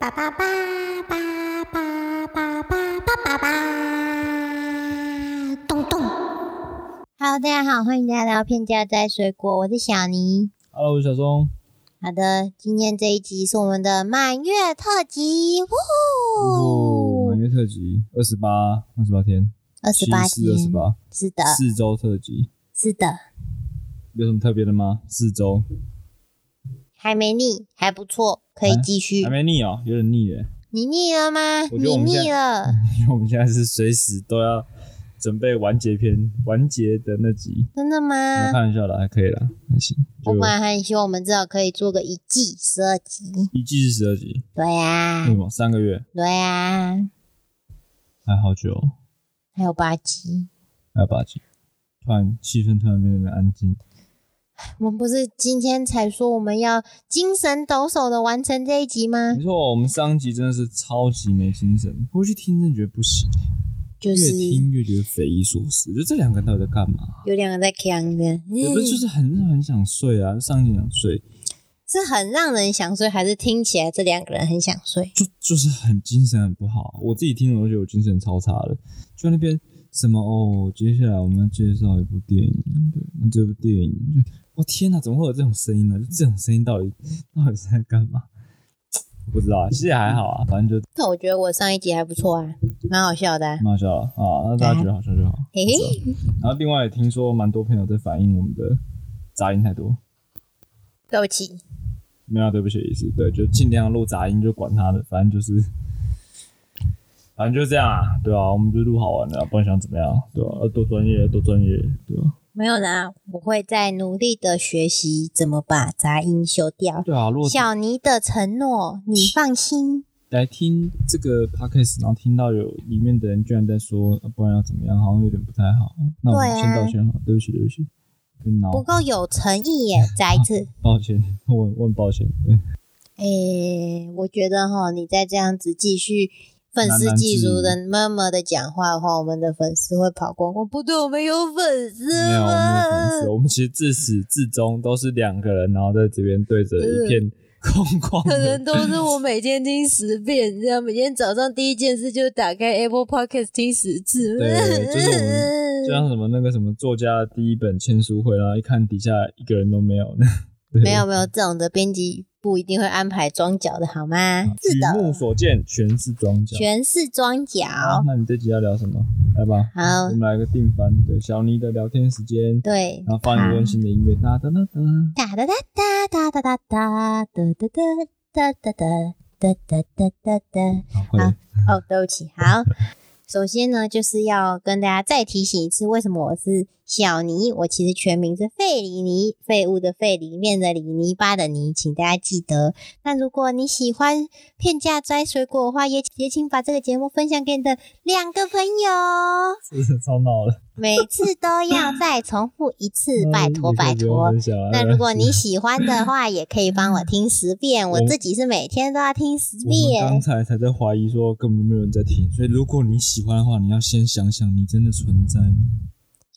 叭叭叭叭叭叭叭叭叭，咚咚。Hello，大家好，欢迎大家来到片家摘水果，我是小尼。Hello，我是小松。好的，今天这一集是我们的满月特辑，哦，呜满，月特辑，二十八，二十八天，二十八天二十天，八，是的，四周特辑，是的，有什么特别的吗？四周还没腻，还不错，可以啊继续还。没腻哦，有点腻耶，你腻了吗？我觉得你我们现在腻了，因为我们现在是随时都要准备完结篇，完结的那集。真的那吗？开玩笑的，还可以啦，还行。就我本来很希望我们至少可以做个一季十二集。一季是十二集，对呀、为什么？三个月，对呀、还好久哦，还有八集。还有八集。突然气氛突然变得有点安静，我们不是今天才说我们要精神抖擞的完成这一集吗没？错，我们上一集真的是超级没精神，回去听真的觉得不行，就是越听越觉得匪夷所思，就这两个人到底在干嘛？有两个在扛的，也不是就是很很想睡啊，上一集想睡，是很让人想睡，还是听起来这两个人很想睡？就就是很精神很不好。我自己听我都觉得我精神超差的。就那边什么哦，接下来我们要介绍一部电影，对，那这部电影就我天哪，怎么会有这种声音呢？就这种声音到底到底是在干嘛？我 不知道啊，其实也还好啊，反正就但我觉得我上一集还不错啊，蛮好笑的啊、蛮好笑的啊，那大家觉得好笑就好。嘿嘿，然后另外也听说蛮多朋友在反映我们的杂音太多，对不起，没有啊对不起的意思，对，就尽量录杂音，就管他的，反正就是，反正就是这样啊，对啊，我们就录好玩的啊，不然想怎么样，对吧、啊？多专业，多专业，对吧、没有啦，我会在努力的学习怎么把杂音修掉。对啊，如果小尼的承诺，你放心。来听这个 podcast，然后听到有里面的人居然在说，啊不然要怎么样，好像有点不太好。那我们先道歉好，对不起，对不起，不，够有诚意耶！再一次，抱歉，我我很抱歉，对，诶、我觉得哈，你再这样子继续愤世喃喃嫉俗自的默默的讲话的话，我们的粉丝会跑光光。不对，我们有粉丝没有，我们？有粉丝，我们其实自始至终都是两个人，然后在这边对着一片空旷可能都是我每天听十遍，这样每天早上第一件事就是打开 Apple Podcast 听十次。对就是我们就像什么那个什么作家的第一本签书会，然后一看底下一个人都没有，对没有没有，这种的编辑部一定会安排装脚的好吗？是举目，所见全是装脚。全是装脚。好，那你这集要聊什么？来吧，好我们来个定番，对小妮的聊天时间，对，然后放一个温馨的音乐，哒哒哒哒。哒哒哒哒哒哒哒哒哒哒哒哒哒哒哒哒哒哒。好。哦，对不起，好。首先呢，就是要跟大家再提醒一次，为什么我是小尼？我其实全名是费里尼，废物的废，里面的里，泥巴的泥，请大家记得。那如果你喜欢片价摘水果的话，也也请把这个节目分享给你的两个朋友，真 是超闹了，每次都要再重复一次，拜托嗯拜托。。那如果你 喜欢的话，也可以帮我听十遍，我我自己是每天都要听十我们刚。才才在怀疑说根本没有人在听，所以如果你喜欢的话，你要先想想你真的存在吗？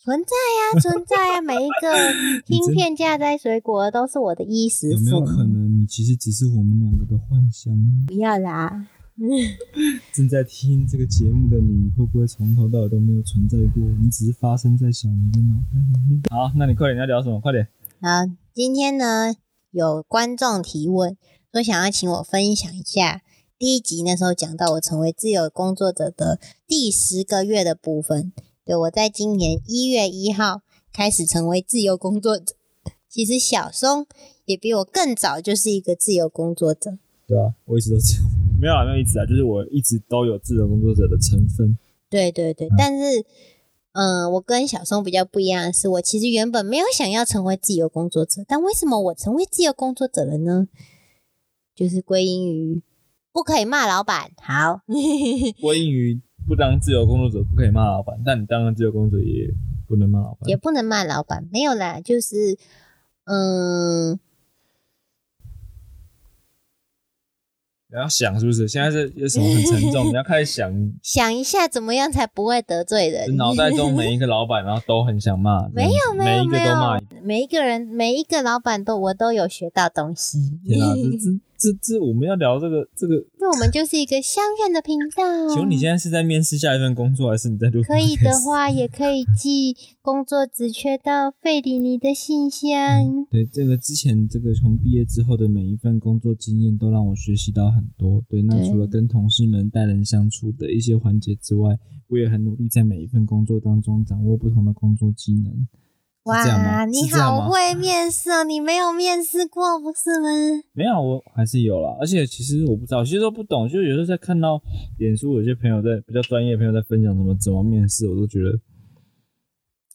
存在呀、存在呀、每一个 听片架摘水果都是我的衣食有没有可能你其实只是我们两个的幻想？不要啦，正在听这个节目的你，会不会从头到尾都没有存在过？你只是发生在小明的脑袋里面。好，那你快点，你要聊什么？快点。好，今天呢有观众提问，说想要请我分享一下第一集那时候讲到我成为自由工作者的第十个月的部分。对我在今年一月一号开始成为自由工作者，其实小松也比我更早就是一个自由工作者。对啊，我一直都这样。没有啊，没有一直啊，就是我一直都有自由工作者的成分。对对对，但是，嗯、我跟小松比较不一样的是，我其实原本没有想要成为自由工作者，但为什么我成为自由工作者了呢？就是归因于不可以骂老板。好，归因于不当自由工作者不可以骂老板，但你当了自由工作者也不能骂老板。也不能骂老板，没有啦，就是，嗯，你要想是不是？现在是有什么很沉重？你要开始想，想一下怎么样才不会得罪人。脑袋中每一个老板，然后都很想骂。没有没有没每一个都骂有。，每一个人每一个老板都我都有学到东西。天啊，这这这这我们要聊这个这个，因为我们就是一个相认的频道。请问你现在是在面试下一份工作，还是你在录？可以的话，也可以寄工作职缺到费里尼的信箱。对，这个之前这个从毕业之后的每一份工作经验，都让我学习到很多。对，那除了跟同事们待人相处的一些环节之外，我也很努力在每一份工作当中掌握不同的工作技能。哇，你好会面试哦！你没有面试过不是吗？没有，我还是有啦。而且其实我不知道，其实都不懂。就有时候在看到脸书有些朋友在比较专业的朋友在分享什么怎么面试，我都觉得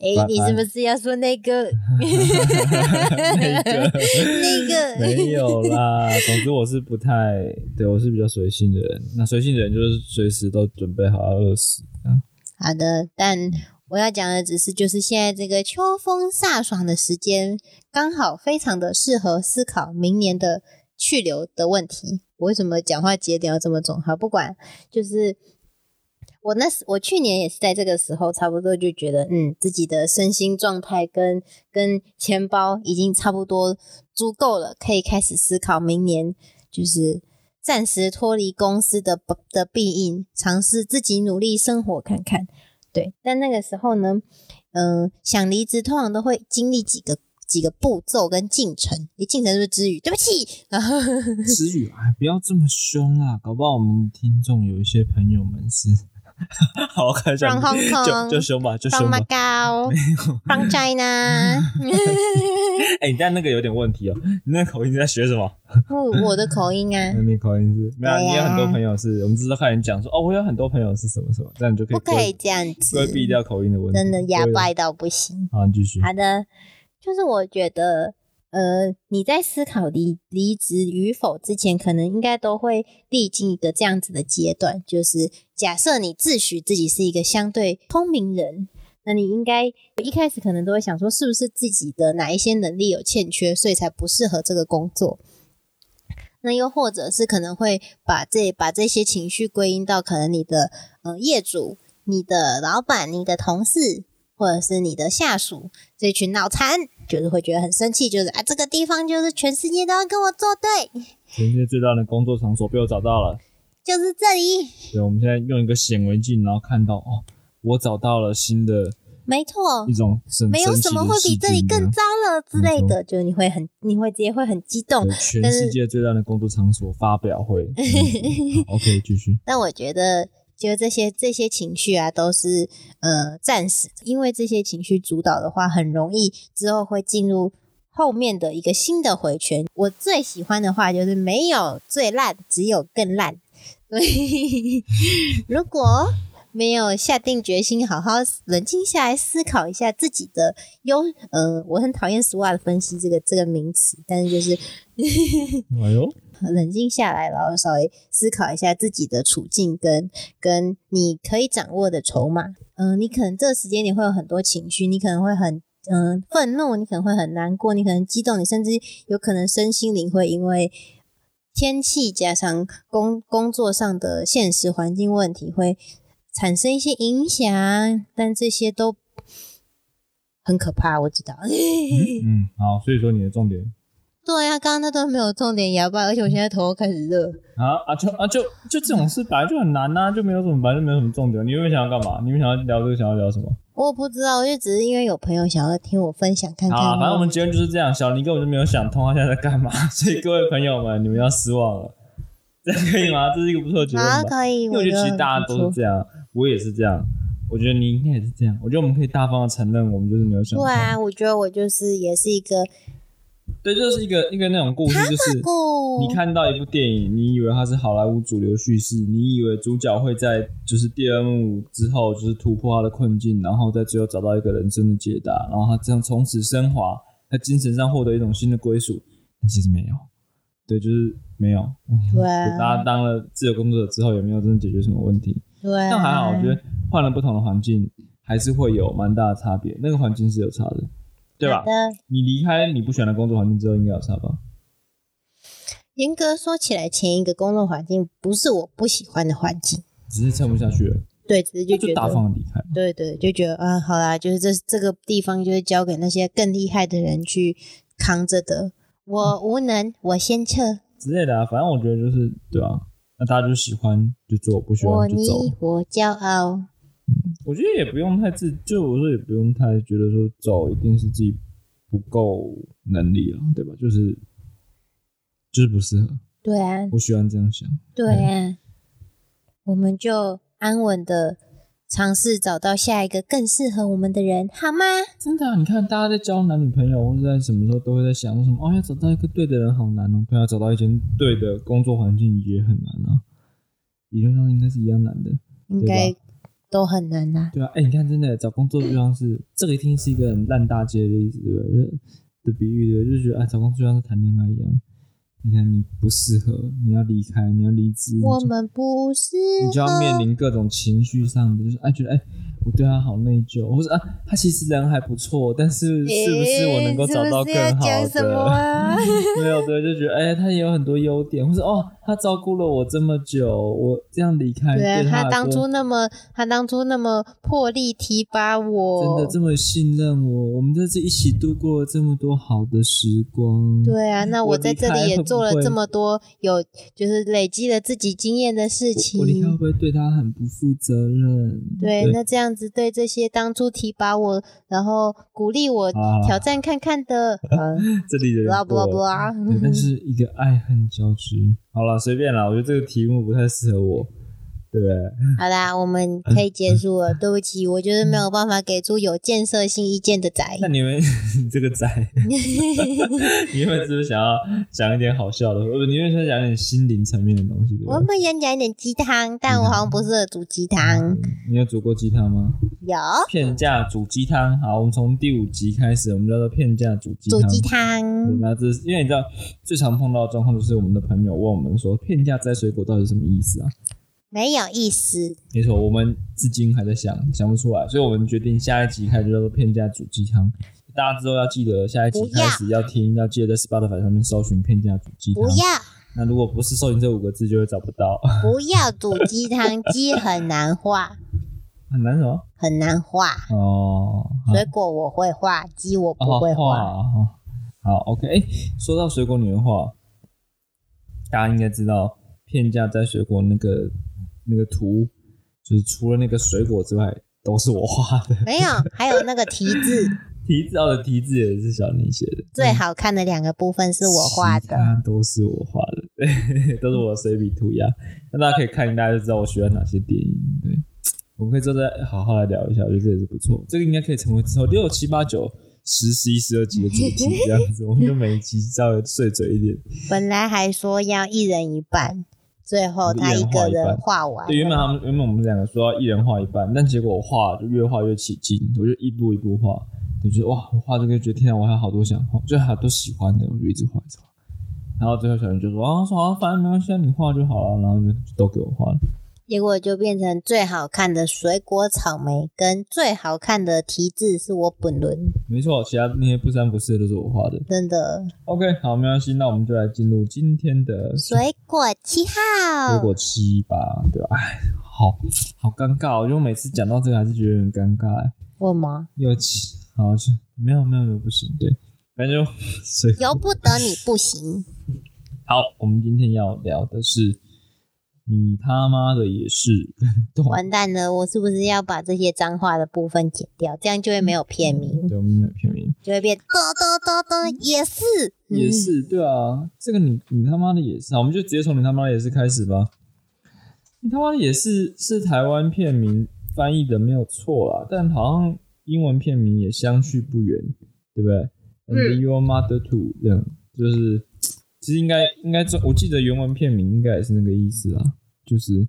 哎、你是不是要说那个 那个那个？没有啦。总之我是不太对我是比较随性的人。那随性的人就是随时都准备好要饿死。啊好的，但我要讲的只是，就是现在这个秋风飒爽的时间，刚好非常的适合思考明年的去留的问题。我为什么讲话节点要这么重？好，不管，就是我那时我去年也是在这个时候，差不多就觉得，嗯，自己的身心状态跟跟钱包已经差不多足够了，可以开始思考明年就是。暂时脱离公司的的庇应，尝试自己努力生活看看。对，但那个时候呢，嗯、想离职通常都会经历几个几个步骤跟进程。你进程是不是之语？对不起，然后思雨，哎，不要这么凶啊，搞不好我们听众有一些朋友们是，好，我看一下 From Hong Kong 就就凶吧，就凶 from 吧。Macau, from China，哎、你但那个有点问题哦，你那个口音在学什么？我我的口音啊。那，你口音是没有你有很多朋友是，我们只是看人讲说，哦，我有很多朋友是什么什么，这样你就可以不可以规这样子，规避掉口音的问题。真的哑对巴到不行。好，你继续。好的，就是我觉得，呃，你在思考离离职与否之前，可能应该都会历经一个这样子的阶段，就是假设你自诩自己是一个相对聪明人，那你应该一开始可能都会想说，是不是自己的哪一些能力有欠缺，所以才不适合这个工作。那又或者是可能会把这把这些情绪归因到可能你的呃业主、你的老板、你的同事，或者是你的下属这群脑残，就是会觉得很生气，就是啊这个地方就是全世界都要跟我作对，全世界最大的工作场所被我找到了。就是这里，对，我们现在用一个显微镜，然后看到哦，我找到了新的没错一，种神没有什么会比这里更糟了之类的，就是你会很你会直接会很激动，全世界最大的工作场所发表会。嗯 OK，继续。但我觉得，就这些这些情绪啊，都是呃暂时，因为这些情绪主导的话，很容易之后会进入后面的一个新的回圈。我最喜欢的话就是没有最烂，只有更烂。所以 如果没有下定决心，好好冷静下来思考一下自己的优，呃，我很讨厌 SWOT 分析这个这个名词，但是就是 哎呦，冷静下来，然后稍微思考一下自己的处境跟跟你可以掌握的筹码。嗯、你可能这个时间你会有很多情绪，你可能会很嗯、愤怒，你可能会很难过，你可能激动，你甚至有可能身心灵会因为天气加上工工作上的现实环境问题会产生一些影响，但这些都很可怕，我知道。嗯，好，所以说你的重点对啊，刚刚那段没有重点哑巴，而且我现在头开始热。啊啊就啊就就这种事本来就很难呐、就没有什么本来就没有什么重点。你有没有想要干嘛？你们想要聊这个，想要聊什么？我不知道，我就只是因为有朋友想要听我分享看看。啊，反正我们结论就是这样。小林根本就没有想通他现在在干嘛，所以各位朋友们，你们要失望了。这样可以吗？这是一个不错的结论好吧？可以，因为我觉得其实大家都是是这样，我也是这样，我觉得你应该也是这样。我觉得我们可以大方的承认，我们就是没有想通。对啊，我觉得我就是也是一个对，就是一个一个那种故事，就是你看到一部电影，你以为它是好莱坞主流叙事，你以为主角会在就是第二幕之后就是突破他的困境，然后在最后找到一个人生的解答，然后他这样从此升华，他精神上获得一种新的归属。但其实没有，对，就是没有。对 啊大家当了自由工作者之后，有没有真的解决什么问题？对啊，但还好，我觉得换了不同的环境，还是会有蛮大的差别。那个环境是有差的，对吧。你离开你不喜欢的工作环境之后，应该有差吧？严格说起来，前一个工作环境不是我不喜欢的环境，只是撑不下去了，对，只是就就大觉得，方的离开。对对，就觉得啊，好啦，就是这这个地方就是交给那些更厉害的人去扛着的，我无能，我先撤。之类的啊。反正我觉得就是对啊，那大家就喜欢就做，不喜欢就走。你我骄傲。我觉得也不用太自，就我说也不用太觉得说走一定是自己不够能力了，对吧？就是就是不适合，对啊，我喜欢这样想。对啊，我们就安稳的尝试找到下一个更适合我们的人，好吗？真的、啊，你看大家在交男女朋友或者在什么时候都会在想说什么哦，要找到一个对的人好难哦，对啊，找到一间对的工作环境也很难啊，理论上应该是一样难的。应该都很难啊、对啊，哎、你看，真的找工作就像是这个，一定是一个很烂大街的例子，对不对？就的比喻，对不对，就是觉得哎，找工作就像是谈恋爱一样。你看，你不适合，你要离开，你要离职，我们不适合你就要面临各种情绪上的，就是哎，觉得哎，我对他好内疚，或者啊，他其实人还不错，但是是不是我能够找到更好诶是是要讲什么的？啊？没有，对，就觉得哎，他也有很多优点，或者哦，他照顾了我这么久，我这样离开，对他当初那么，他当初那么破例提拔我，真的这么信任我，我们在这一起度过了这么多好的时光。对啊，那我我在这里也做了这么多有，就是累积了自己经验的事情我，我离开会不会对他很不负责任？对，那这样子对这些当初提拔我，然后鼓励我啊。挑战看看的，呃，这里的人 blah 了。blah，对，但是一个爱恨交织。好了，随便了，我觉得这个题目不太适合我，对不对？好啦，我们可以结束了。对不起，我就是没有办法给出有建设性意见的仔。那你们你 这个仔，你们是不是想要讲一点好笑的？不，你们想讲一点心灵层面的东西，我对？们想讲一点鸡汤，但我好像不适合煮鸡汤。你有煮过鸡汤吗？有片价煮鸡汤。好，我们从第五集开始，我们叫做片价煮鸡汤。煮鸡对汤，那这是因为你知道最常碰到的状况就是我们的朋友问我们说片价摘水果到底是什么意思啊？没有意思。没错，我们至今还在想想不出来，所以我们决定下一集开始做片价煮鸡汤。大家之后要记得下一集开始要听，要记得在 Spotify 上面搜寻片价煮鸡汤。不要那如果不是搜寻这五个字，就会找不到，不要煮鸡汤，鸡很难画，很难什么很难画。哦。水果我会画，鸡我不会哦画好，OK。哎，说到水果女人画，大家应该知道片价在水果那个那个图，就是除了那个水果之外，都是我画的。没有，还有那个题字，题字哦的题字也是小妮写的，最好看的两个部分是我画其的。他都是我画的，对，都是我的随笔涂鸦。那大家可以看，大家就知道我喜欢哪些电影。对，我们可以之后再好好来聊一下，我觉得这也是不错。这个应该可以成为之后六七八九十十一十二集的主题，这样子，我们就每一集稍微碎嘴一点。本来还说要一人一半，最后他一个人画完对，原本。他们原本我们两个说要一人画一半，但结果我画就越画越起劲，我就一步一步画，就觉得哇，我画这个觉得天啊，我还有好多想画，就还有都喜欢的，我就一直画一直画。然后最后小云就说啊，说啊，反正没关系，啊，你画就好了，然后就就都给我画了。结果就变成最好看的水果草莓跟最好看的题字是我本人，没错，其他那些不三不四的都是我画的。真的。OK，好，没关系，那我们就来进入今天的水果七号，水果七吧，对吧？哎，好好尴尬、哦，因为每次讲到这个还是觉得很尴尬、哎为吗？又起，好是没有没有没有不行，对，反正就 由不得你不行。好，我们今天要聊的是你他妈的也是。完蛋了，我是不是要把这些脏话的部分剪掉？这样就会没有片名，对，我们没有片名，就会变嘚嘚嘚嘚也是。嗯。也是对啊，这个你你他妈的也是，好，我们就直接从你他妈的也是开始吧。你他妈的也是是台湾片名翻译的没有错啦，但好像英文片名也相去不远，对不对？And your mother too，这样就是其实应该应该中，我记得原文片名应该也是那个意思啦，就是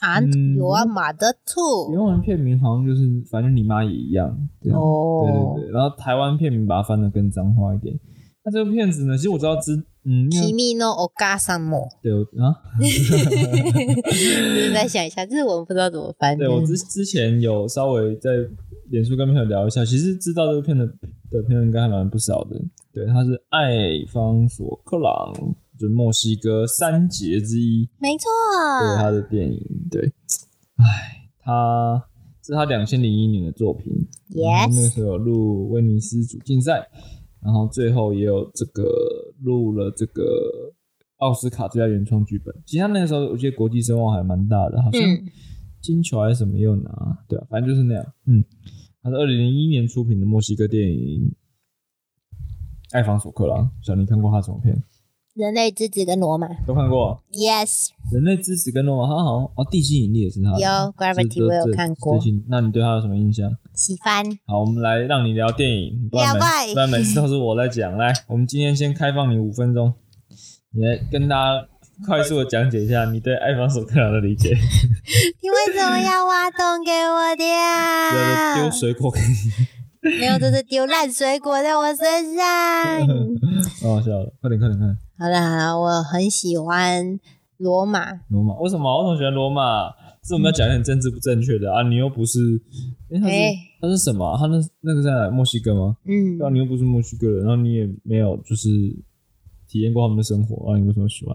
啊，嗯有啊，马的兔原文片名好像就是反正你妈也一样，这样。哦，对对对，然后台湾片名把它翻的更脏话一点。那这个片子呢，其实我知道知，嗯，因为 Kimi no Ogasamo，对我啊，就是在想一下这我们不知道怎么翻。对我之之前有稍微在脸书跟朋友聊一下，其实知道这个片的的朋友应该还蛮不少的。对，他是爱方索克朗，就是墨西哥三杰之一，没错，对他的电影，对，唉，他这是他两千零一年的作品，然后那个时候有录威尼斯主竞赛，然后最后也有这个录了这个奥斯卡最佳原创剧本。其实他那个时候我记得国际声望还蛮大的，好像嗯金球还是什么又拿，对啊，反正就是那样。嗯，他是二零零一年出品的墨西哥电影《艾方索克朗》，小林看过他什么片？人类之子跟罗马都看过。，yes，人类之子跟罗马，他好像哦，地心引力也是他的。有 Gravity 我有看过最近那你对他有什么印象？喜欢。好，我们来让你聊电影，不然每聊怪不然每次都是我在讲。来，我们今天先开放你五分钟，你来跟大家快速的讲解一下你对艾方索克朗的理解。你为什么要挖洞给我跳？丢水果给你，没有，这是丢烂水果在我身上。蛮好笑的。快点，快点，快点！好啦好啦，我很喜欢罗马，罗马为什么？为什么喜欢罗马？是我们要讲一点政治不正确的啊？你又不是，哎、他是、哎他是什么啊？他那那个在墨西哥吗？嗯对啊，你又不是墨西哥人，然后你也没有就是体验过他们的生活，啊，你为什么喜欢？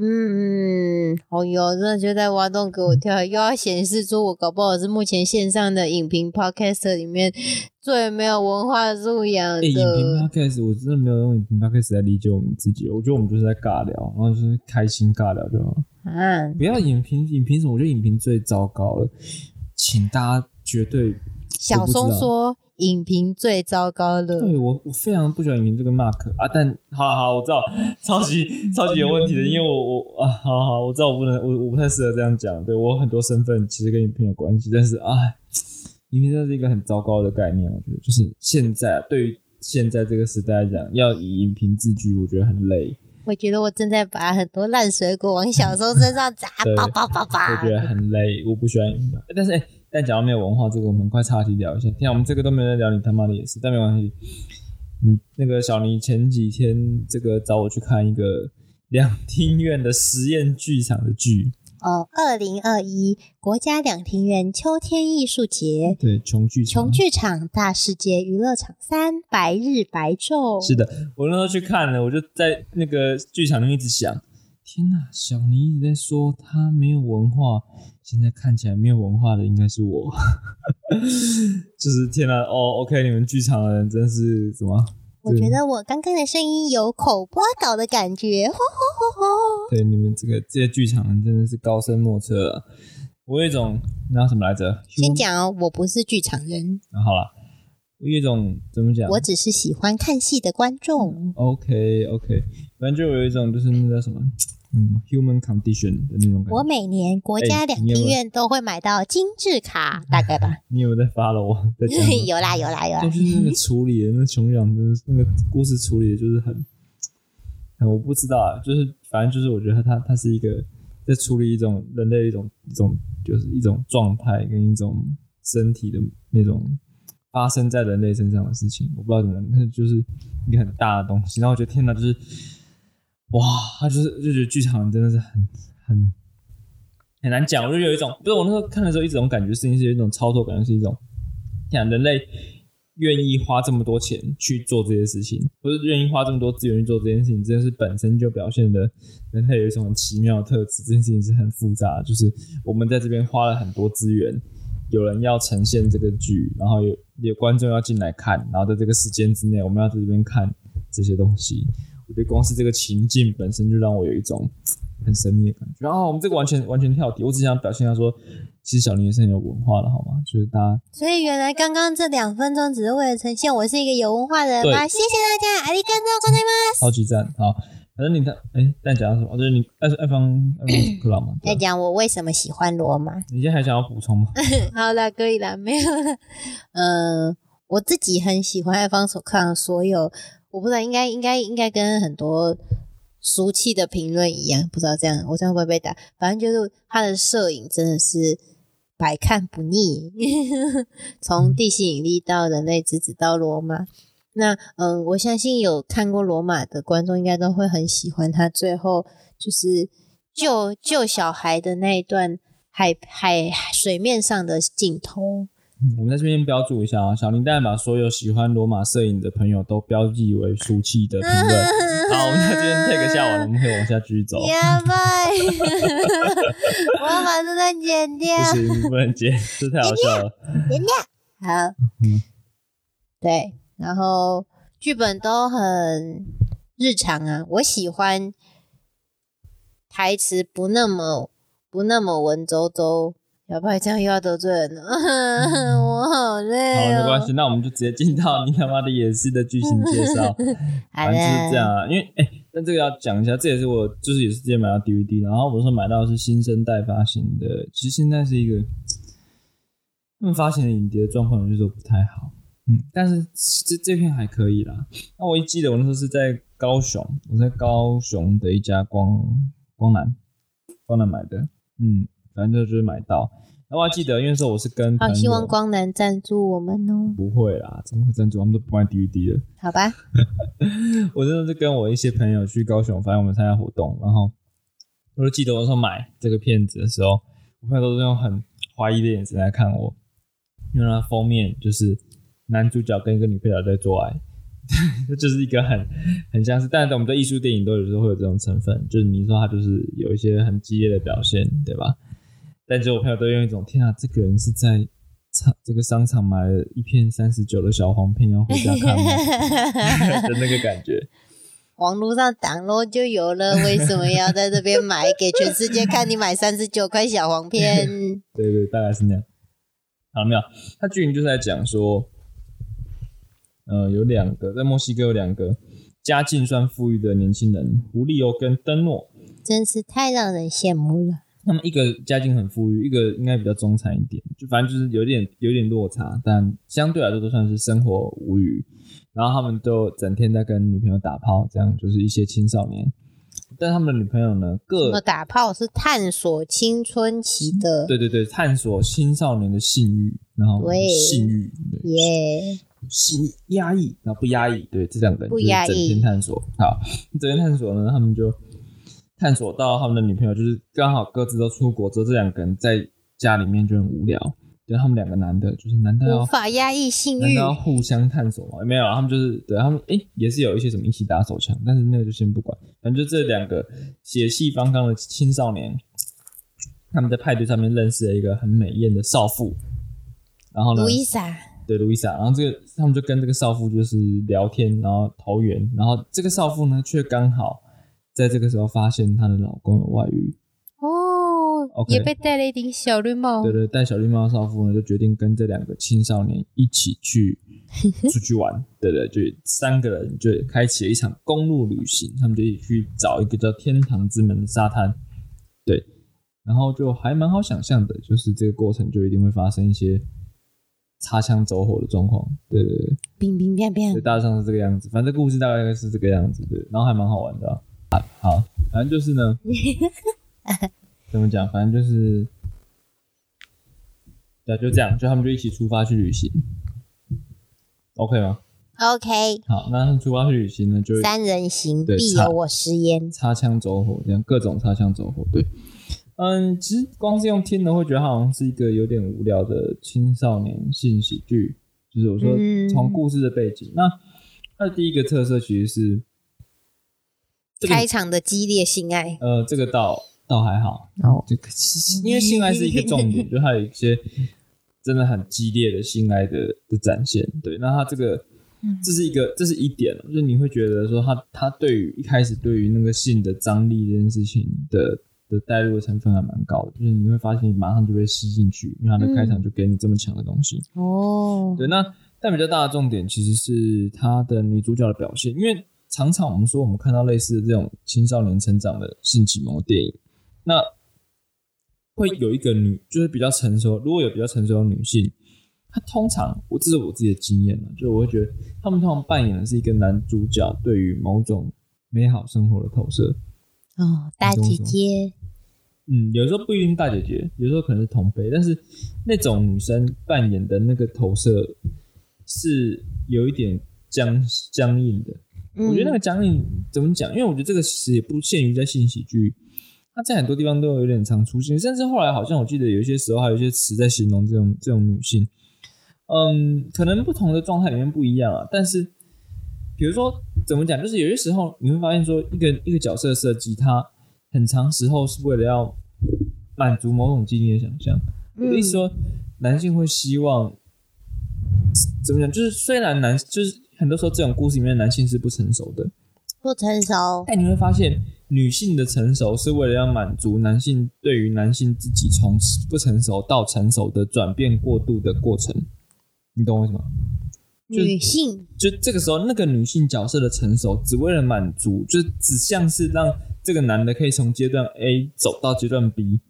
嗯，哦哟，真的就在挖洞给我跳，又要显示出我搞不好是目前线上的影评 podcast 里面 最没有文化素养哎、影评。podcast 我真的没有用影评 podcast 来理解我们自己，我觉得我们就是在尬聊，然后就是开心尬聊就好。啊，不要影评，影评什么？我觉得影评最糟糕了，请大家绝对小松说影评最糟糕的，对我，我非常不喜欢影评这个 mark 啊，但好了好，我知道超级超级有问题的，因为我我啊，好好，我知道我不能，我我不太适合这样讲，对我很多身份其实跟影评有关系，但是啊，影评真的是一个很糟糕的概念，我觉得就是现在啊对于现在这个时代来讲，要以影评自居，我觉得很累，我觉得我正在把很多烂水果往小松身上砸叭，叭叭叭我叭觉。得很累，我不喜欢影评，但是哎、但讲到没有文化这个，我们快岔题聊一下。天啊，我们这个都没人聊，你他妈的也是，但没关系。你那个小尼前几天这个找我去看一个两厅院的实验剧场的剧，哦，二零二一国家两厅院秋天艺术节，对，穷剧场。穷剧场大世界娱乐场三白日白昼。是的，我那时候去看了，我就在那个剧场里面一直想，天哪，小尼一直在说他没有文化，现在看起来没有文化的应该是我，就是天哪，哦，OK，你们剧场的人真是什么？我觉得我刚刚的声音有口播稿的感觉，吼吼吼吼！对你们这个这些剧场人真的是高深莫测啊！我有一种那叫什么来着？先讲哦，我不是剧场人，啊好了，我有一种怎么讲我只是喜欢看戏的观众。？OK OK，反正就有一种就是那叫什么，嗯，human condition 的那种感觉我。每年国家两厅院都会买到精致卡，大概吧。你有没有在发了我在？有啦有啦有啦就，是那个处理的，那穷养的那个故事处理的，就是很，很我不知道啊，就是反正就是我觉得他他是一个在处理一种人类的一种一种就是一种状态跟一种身体的那种发生在人类身上的事情，我不知道怎么那，就是一个很大的东西。然后我觉得天哪，就是哇，他就是就觉得剧场真的是很很很难讲，我就有一种，不是我那时候看的时候，一种感觉事情是有一种操作感觉，是一种，讲人类愿意花这么多钱去做这些事情，不是愿意花这么多资源去做这件事情，这件事本身就表现的人类有一种很奇妙的特质。这件事情是很复杂，就是我们在这边花了很多资源，有人要呈现这个剧，然后有有观众要进来看，然后在这个时间之内，我们要在这边看这些东西。我觉得光是这个情境本身就让我有一种很神秘的感觉。然后我们这个完全完全跳题，我只想表现一下说，其实小林也是很有文化的，好吗？就是大家所以原来刚刚这两分钟只是为了呈现我是一个有文化的人吗？对谢谢大家，阿里干多ございます。超级赞。好，反正你看，哎，但讲到什么？就是你爱爱方爱方克朗嘛。对在吧讲我为什么喜欢罗马。你现在还想要补充吗？好啦，可以啦，没有了。嗯、我自己很喜欢爱方所看的所有， 我不知道，应该应该应该跟很多俗气的评论一样，不知道这样我这样会不会被打？反正就是他的摄影真的是百看不腻，从地心引力到人类之子到罗马。那嗯，我相信有看过罗马的观众应该都会很喜欢他最后就是救救小孩的那一段海海水面上的镜头。嗯我们在这边标注一下啊，小林当然把所有喜欢罗马摄影的朋友都标记为俗气的评论。好，我们在这边 take 下完了，我们可以往下继续走。呀拜！我要把这段剪掉。不行，不能剪，这太好笑了。剪掉好，嗯对，然后剧本都很日常啊，我喜欢台词不那么不那么文绉绉。要不然这样又要得罪人了，我好累好，哦。没关系，那我们就直接进到你他妈的演戏的剧情介绍。好反正就是这的，样啊，因为哎、但这个要讲一下，这也是我就是也是直接买到 DVD，然后我说买到的是新生代发行的，其实现在是一个他们发行的影碟的状况，有些时候不太好，嗯，但是这这片还可以啦。那我一记得我那时候是在高雄，我在高雄的一家光光南光南买的，嗯，反正就是买到。然后我还记得，因为那时候我是跟好希望光南赞助我们哦。不会啦，怎么会赞助？他们都不卖 DVD 了。好吧，我真的是跟我一些朋友去高雄，反正我们参加活动，然后我就记得我那时候买这个片子的时候，我朋友都是用很怀疑的眼神来看我，因为它封面就是男主角跟一个女配角在做爱，这 就是一个很很像是，但是我们的艺术电影都有时候会有这种成分，就是你说他就是有一些很激烈的表现，对吧？但是我朋友都用一种天啊，这个人是在场这个商场买了一片三十九的小黄片要回家看吗的那个感觉。网络上挡咯就有了，为什么要在这边买给全世界看？你买三十九块小黄片，对对，大概是那样。好了没有？他剧情就是在讲说，呃，有两个在墨西哥有两个家境算富裕的年轻人，胡利欧跟登诺。真是太让人羡慕了。他们一个家境很富裕，一个应该比较中产一点，就反正就是有点有点落差，但相对来说都算是生活无虞。然后他们都整天在跟女朋友打炮，这样就是一些青少年。但他们的女朋友呢，各我打炮是探索青春期的，对对对，探索青少年的性欲，然后性欲，对耶性压抑，然后不压抑，对，这两个人不压抑就整天探索。好，整天探索呢，他们就探索到他们的女朋友，就是刚好各自都出国之后，这两个人在家里面就很无聊。对，他们两个男的，就是难道要无法压抑性欲难道。要互相探索吗？没有啊，他们就是对他们，诶，也是有一些什么一起打手枪，但是那个就先不管。反正就这两个血气方刚的青少年，他们在派对上面认识了一个很美艳的少妇，然后呢，路易莎，对路易莎，然后这个他们就跟这个少妇就是聊天，然后投缘，然后这个少妇呢却刚好在这个时候发现她的老公有外遇，哦也被戴了一顶小绿帽对。对，戴小绿帽的少妇呢就决定跟这两个青少年一起去 出去玩，对对，就三个人就开启了一场公路旅行，他们就一起去找一个叫天堂之门的沙滩，对，然后就还蛮好想象的，就是这个过程就一定会发生一些擦枪走火的状况，对对对。冰冰冰对，冰，大致上是这个样子。反正故事大概是这个样子，对，然后还蛮好玩的啊。啊好，反正就是呢，怎么讲？反正就是，对，就这样，就他们就一起出发去旅行，OK 吗？OK，好，那他们出发去旅行呢，就会三人行对差必有我师焉。擦枪走火，这样各种擦枪走火。对，嗯，其实光是用听的会觉得它好像是一个有点无聊的青少年性喜剧，就是我说嗯从故事的背景，那它的第一个特色其实是这个开场的激烈性爱，呃，这个倒倒还好，哦，这个因为性爱是一个重点，就它有一些真的很激烈的性爱的的展现。对，那它这个这是一个这是一点，就是你会觉得说他他对于一开始对于那个性的张力这件事情的的带入的成分还蛮高的，就是你会发现你马上就被吸进去，因为它的开场就给你这么强的东西。哦，对，那但比较大的重点其实是她的女主角的表现，因为常常我们说我们看到类似的这种青少年成长的性启蒙电影，那会有一个女就是比较成熟，如果有比较成熟的女性，她通常我这是我自己的经验了，就我会觉得她们通常扮演的是一个男主角对于某种美好生活的投射。哦，大姐姐，嗯，有时候不一定大姐姐，有时候可能是同辈，但是那种女生扮演的那个投射是有一点僵僵硬的。我觉得那个僵硬怎么讲？因为我觉得这个其实也不限于在性喜剧，它在很多地方都有点常出现，甚至后来好像我记得有一些时候还有一些词在形容这种这种女性。嗯，可能不同的状态里面不一样啊，但是比如说怎么讲，就是有些时候你会发现说，一个一个角色设计，它很长时候是为了要满足某种既定的想象。我的意思说，男性会希望怎么讲？就是虽然男就是很多时候这种故事里面男性是不成熟的，不成熟，但你会发现，女性的成熟是为了要满足男性对于男性自己从不成熟到成熟的转变过渡的过程。你懂我意思吗？女性就这个时候，那个女性角色的成熟，只为了满足，就只像是让这个男的可以从阶段 A 走到阶段 B。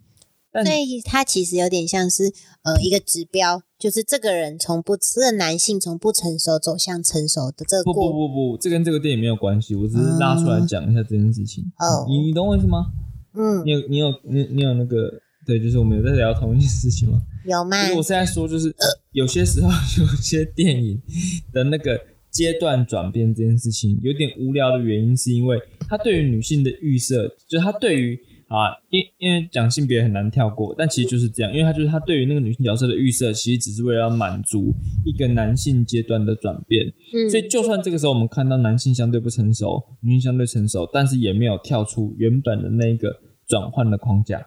但所以它其实有点像是呃一个指标，就是这个人从不这个男性从不成熟走向成熟的这个不不不不，这跟这个电影没有关系，我只是拉出来讲一下这件事情。哦你你懂我意思吗？嗯你有你有你你有那个对，就是我们有在聊同一件事情吗？有吗就是？我现在说，就是有些时候 有些电影的那个阶段转变这件事情有点无聊的原因，是因为他对于女性的预设，就是他对于啊，因因为讲性别很难跳过，但其实就是这样，因为他就是他对于那个女性角色的预设，其实只是为了要满足一个男性阶段的转变，嗯所以就算这个时候我们看到男性相对不成熟，女性相对成熟，但是也没有跳出原本的那个转换的框架。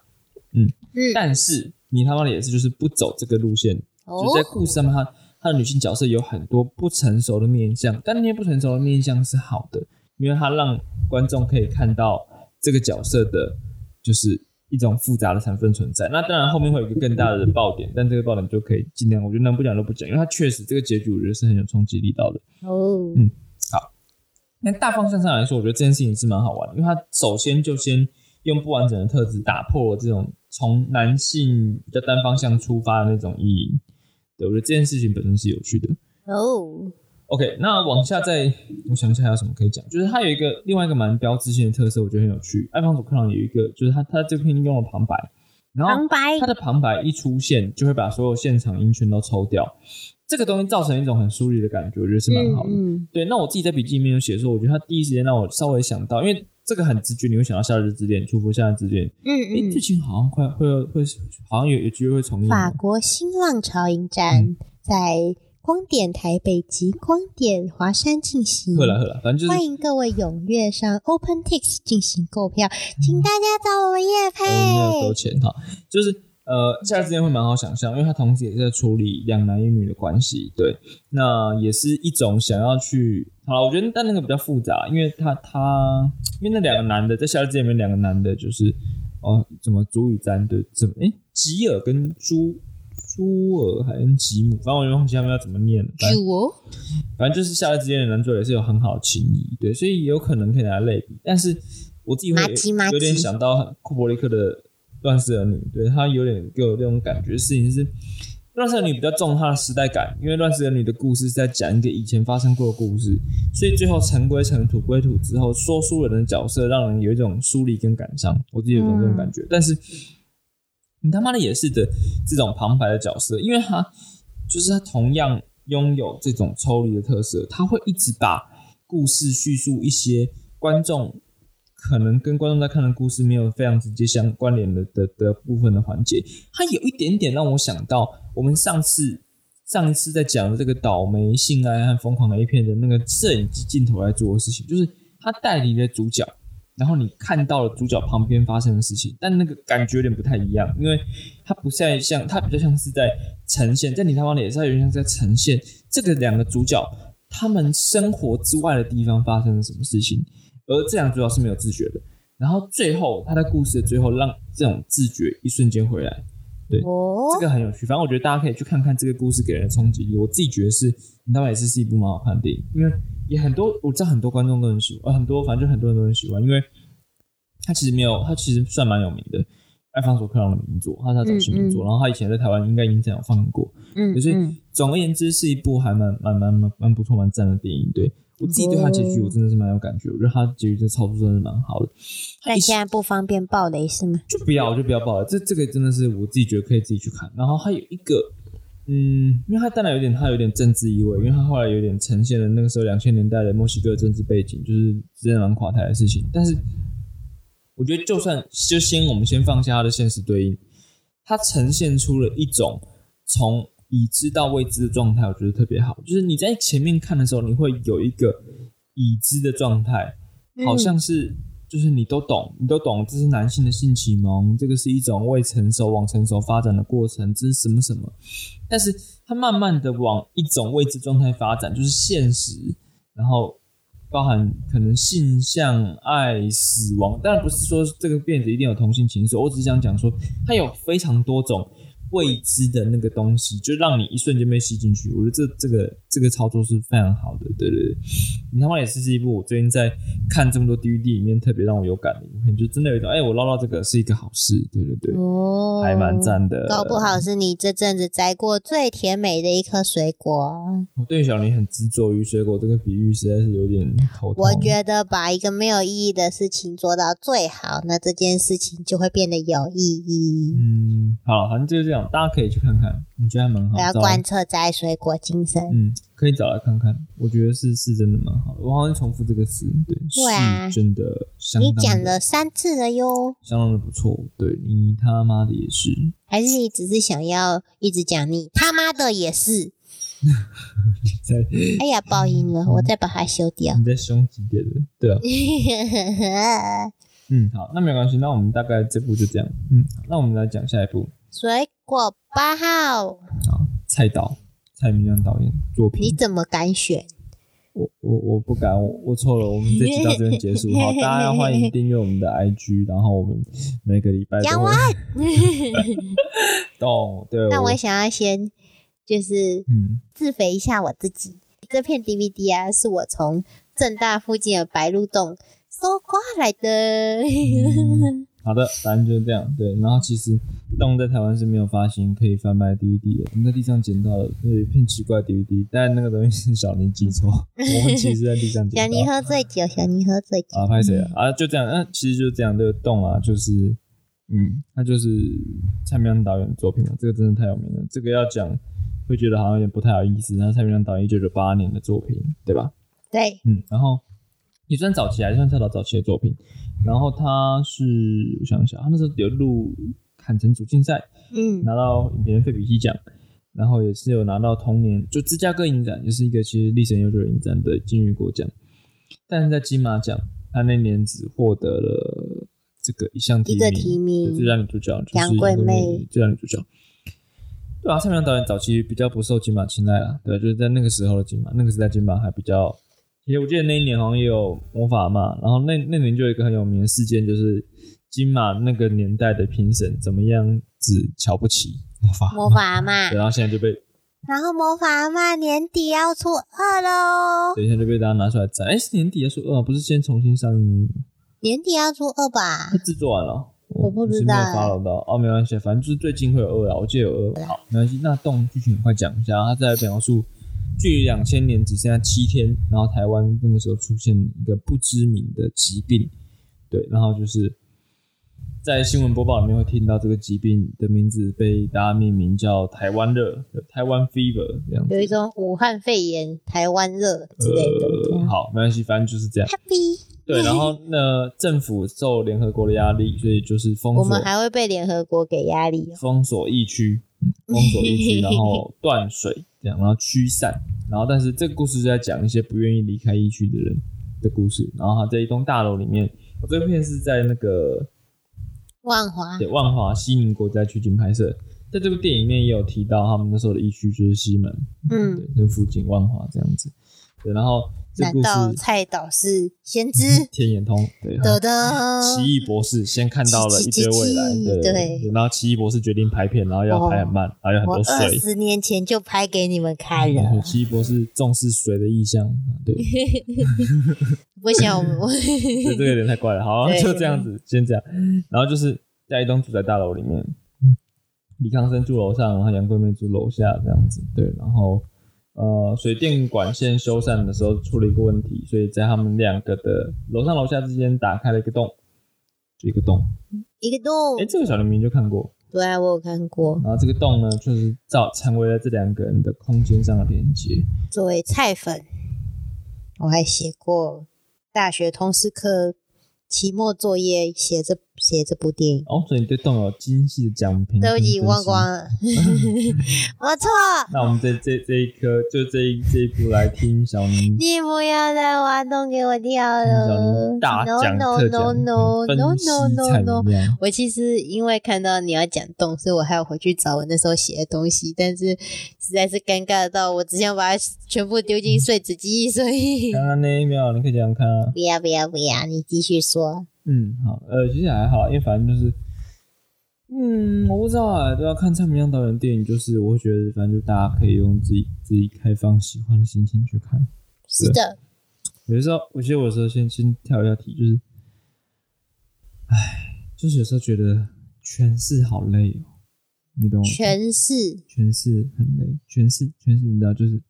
嗯但是你他妈的也是就是不走这个路线，哦就在故事上面，他他的女性角色有很多不成熟的面相，但那些不成熟的面相是好的，因为他让观众可以看到这个角色的，就是一种复杂的成分存在。那当然后面会有一个更大的爆点，但这个爆点就可以尽量，我觉得能不讲都不讲，因为它确实这个结局我觉得是很有冲击力到的。哦嗯好那大方向上来说，我觉得这件事情是蛮好玩的，因为它首先就先用不完整的特质打破了这种从男性比较单方向出发的那种意义。对，我觉得这件事情本身是有趣的。哦 OK，那往下再，我想一下还有什么可以讲，就是它有一个另外一个蛮标志性的特色，我觉得很有趣。爱方索克朗有一个，就是它它这篇用了旁白，然后旁白他的旁白一出现，就会把所有现场音圈都抽掉，这个东西造成一种很疏离的感觉，我觉得是蛮好的。嗯对，那我自己在笔记里面有写说，我觉得他第一时间让我稍微想到，因为这个很直觉，你会想到《夏日之恋》，祝福《夏日之恋》。嗯诶，嗯剧情好像快会会好像有有机会会重映法哦。国新浪潮影展在光点台北及光点华山进行。好了好了，反正就是欢迎各位踊跃上 OpenTix 进行购票，请大家找我们叶我没有收配。钱哈，就是呃，《夏日之恋》会蛮好想象，因为他同时也在处理两男一女的关系，对，那也是一种想要去好了，我觉得但那个比较复杂，因为他他因为那两个男的在《夏日之恋》里面两个男的就是哦，怎么朱与詹对，怎么诶，吉尔跟朱朱尔还跟吉姆，反正我也忘记他们要怎么念了，反正就是《夏日之恋》的男主也是有很好的情谊，对，所以有可能可以拿来类比。但是我自己会有点想到库伯利克的《乱世儿女》，对他有点给我那种感觉。事情是，《乱世儿女》比较重它的时代感，因为《乱世儿女》的故事是在讲一个以前发生过的故事，所以最后尘归尘，土归土之后，说书人的角色让人有一种疏离跟感伤。我自己有种这种感觉，但是你他妈的也是的这种旁白的角色，因为他就是他同样拥有这种抽离的特色，他会一直把故事叙述一些观众可能跟观众在看的故事没有非常直接相关联的的的部分的环节，他有一点点让我想到我们上次上一次在讲的这个倒霉性爱和疯狂的 A 片的那个摄影机镜头来做的事情，就是他带离了主角。然后你看到了主角旁边发生的事情，但那个感觉有点不太一样，因为它不太像，它比较像是在呈现，在你他妈的也是有点像是在呈现这个两个主角他们生活之外的地方发生了什么事情，而这两个主角是没有自觉的。然后最后他在故事的最后让这种自觉一瞬间回来，哦这，个很有趣。反正我觉得大家可以去看看这个故事给人的冲击力。我自己觉得是，你他妈也是是一部蛮好看的电影，因为也很多我知道很多观众都很喜欢，呃很多反正就很多人都很喜欢，因为他其实没有，他其实算蛮有名的。爱方索克朗的名作，他是他早期名作，嗯嗯然后他以前在台湾应该影展有放过，嗯所以总而言之是一部还蛮蛮蛮蛮蛮不错、蛮赞的电影。对我自己对他结局哦我真的是蛮有感觉，我觉得他结局这操作真的是蛮好的。他一但现在不方便爆雷是吗？就不要，我就不要爆了。这这个真的是我自己觉得可以自己去看。然后还有一个，嗯，因为他当然有点，他有点政治意味，因为他后来有点呈现了那个时候两千年代的墨西哥政治背景，就是直接蛮垮台的事情。但是我觉得，就算就先我们先放下它的现实对应，它呈现出了一种从已知到未知的状态，我觉得特别好。就是你在前面看的时候，你会有一个已知的状态，好像是就是你都懂，你都懂，这是男性的性启蒙，这个是一种未成熟往成熟发展的过程，这是什么什么。但是它慢慢的往一种未知状态发展，就是现实，然后包含可能性向、爱、死亡，当然不是说这个片子一定有同性情愫，我只是想讲说它有非常多种未知的那个东西，就让你一瞬间被吸进去。我觉得这这个这个操作是非常好的，对对对。你他妈也是是一部我最近在看这么多 DVD 里面特别让我有感的影片，就真的有一种哎，我捞到这个是一个好事，对对对，哦，还蛮赞的。搞不好是你这阵子摘过最甜美的一颗水果。我对小林很执着于水果这个比喻，实在是有点头痛。我觉得把一个没有意义的事情做到最好，那这件事情就会变得有意义。嗯，好，反正就是这样，大家可以去看看，我觉得还蛮好。我要找贯彻摘水果精神。嗯，可以找来看看，我觉得是是真的蛮好的。我好像重复这个词，对，对啊是真的相当的你讲了三次了哟，相当的不错。对你他妈的也是，还是你只是想要一直讲你他妈的也是？在哎呀，爆音了，我再把它修掉。你在凶几点的？对啊，嗯，好，那没关系，那我们大概这部就这样。嗯，那我们来讲下一部，水果八号，好，蔡导，蔡明亮导演作品。你怎么敢选？我我我不敢，我我错了，我们这集到这边结束。好，大家要欢迎订阅我们的 IG，然后我们每个礼拜都会杨完。动。对，那我想要先就是嗯，自肥一下我自己。这片 DVD 啊，是我从正大附近的白鹿洞搜刮来的。嗯好的，反正就是这样。对，然后其实动在台湾是没有发行可以贩卖 DVD 的，我们在地上捡到了有一片奇怪的 DVD，但那个东西是小林记错，我们其实在地上捡到。小尼喝醉酒，小尼喝醉酒。啊，拍谁啊啊？就这样，啊、其实就是这样。这个洞啊，就是，嗯，那就是蔡明亮导演的作品嘛，这个真的太有名了。这个要讲会觉得好像有点不太好意思。然后蔡明亮导演一九九八年的作品，对吧？对，嗯，然后也算早期，还算蔡导早期的作品。然后他是，我想一下，他那时候有录坎城主竞赛，嗯，拿到影片费比西奖，然后也是有拿到同年就芝加哥影展，也是一个其实历史很悠久的影展的金鱼国奖，但是在金马奖，他那年只获得了这个一项提一个提名最佳女主角就是杨贵妹最佳女主角。对啊，蔡明亮导演早期比较不受金马青睐啦，对，就是在那个时候的金马，那个时代金马还比较。其实我记得那一年好像也有魔法嘛，然后那那年就有一个很有名的事件，就是金马那个年代的评审怎么样子瞧不起魔法魔法阿嬷 对，，然后现在就被然后魔法阿嬷年底要出二喽，等一下就被大家拿出来赞。哎，是年底要出二，不是先重新上映吗？年底要出二吧它？制作完了，我不知是没有道 follow 到哦，没关系，反正就是最近会有二啊，我记得有二。好，没关系，那动剧情很快讲一下，他在描述距离两千年只剩下七天，然后台湾那个时候出现一个不知名的疾病，对，然后就是在新闻播报里面会听到这个疾病的名字被大家命名叫台湾热，台湾 fever 这样子。有一种武汉肺炎、台湾热之类的。呃，好，没关系，反正就是这样。Happy，对，然后那，政府受联合国的压力，所以就是封锁我们还会被联合国给压力哦。封锁疫区，嗯封锁疫区，然后断水，这样，然后驱散，然后但是这个故事是在讲一些不愿意离开疫区的人的故事。然后他在一栋大楼里面，我这个片是在那个万华对万华西宁国家取景拍摄，在这部电影里面也有提到他们那时候的疫区就是西门，嗯对，那附近万华这样子，对，然后这难道蔡导是先知？天眼通，对，的的，奇异博士先看到了一堆未来，对对然后奇异博士决定拍片，然后要拍很慢，然后有很多水。十年前就拍给你们看了，奇异博士重视水的意象，对，不行，我这个有点太怪了。好，就这样子，先这样。然后就是在一栋住在大楼里面，李康生住楼上，然后杨贵妹住楼下，这样子。对，然后呃，水电管线修缮的时候出了一个问题，所以在他们两个的楼上楼下之间打开了一个洞，就一个洞。一个洞哎，，这个小林明就看过。对啊，我有看过。然后这个洞呢，就是造成为了这两个人的空间上的连接。作为菜粉，我还写过大学通识课期末作业，写这写这部电影。哦，所以你对动有精细的讲评。对不起，忘光。了，我错。那我们这这这一颗，就这一这一部来听小妮你不要再挖洞给我跳了 No 讲 no 特 no no 分 no 析 no no。我其实因为看到你要讲洞，所以我还要回去找我那时候写的东西，但是实在是尴尬到我只想把它全部丢进碎纸机，所以刚刚那一秒，你可以这样看啊。不要不要不要，你继续说。嗯，好，呃，其实还好，因为反正就是，嗯，我不知道啊，都要看蔡明亮导演的电影，就是我会觉得，反正就大家可以用自己自己开放喜欢的心情去看。是的，有的时候，我觉得有的时候先先跳一下题，就是，唉，就是有时候觉得诠释好累哦，你懂吗？诠释诠释很累，诠释诠释，你知道，就是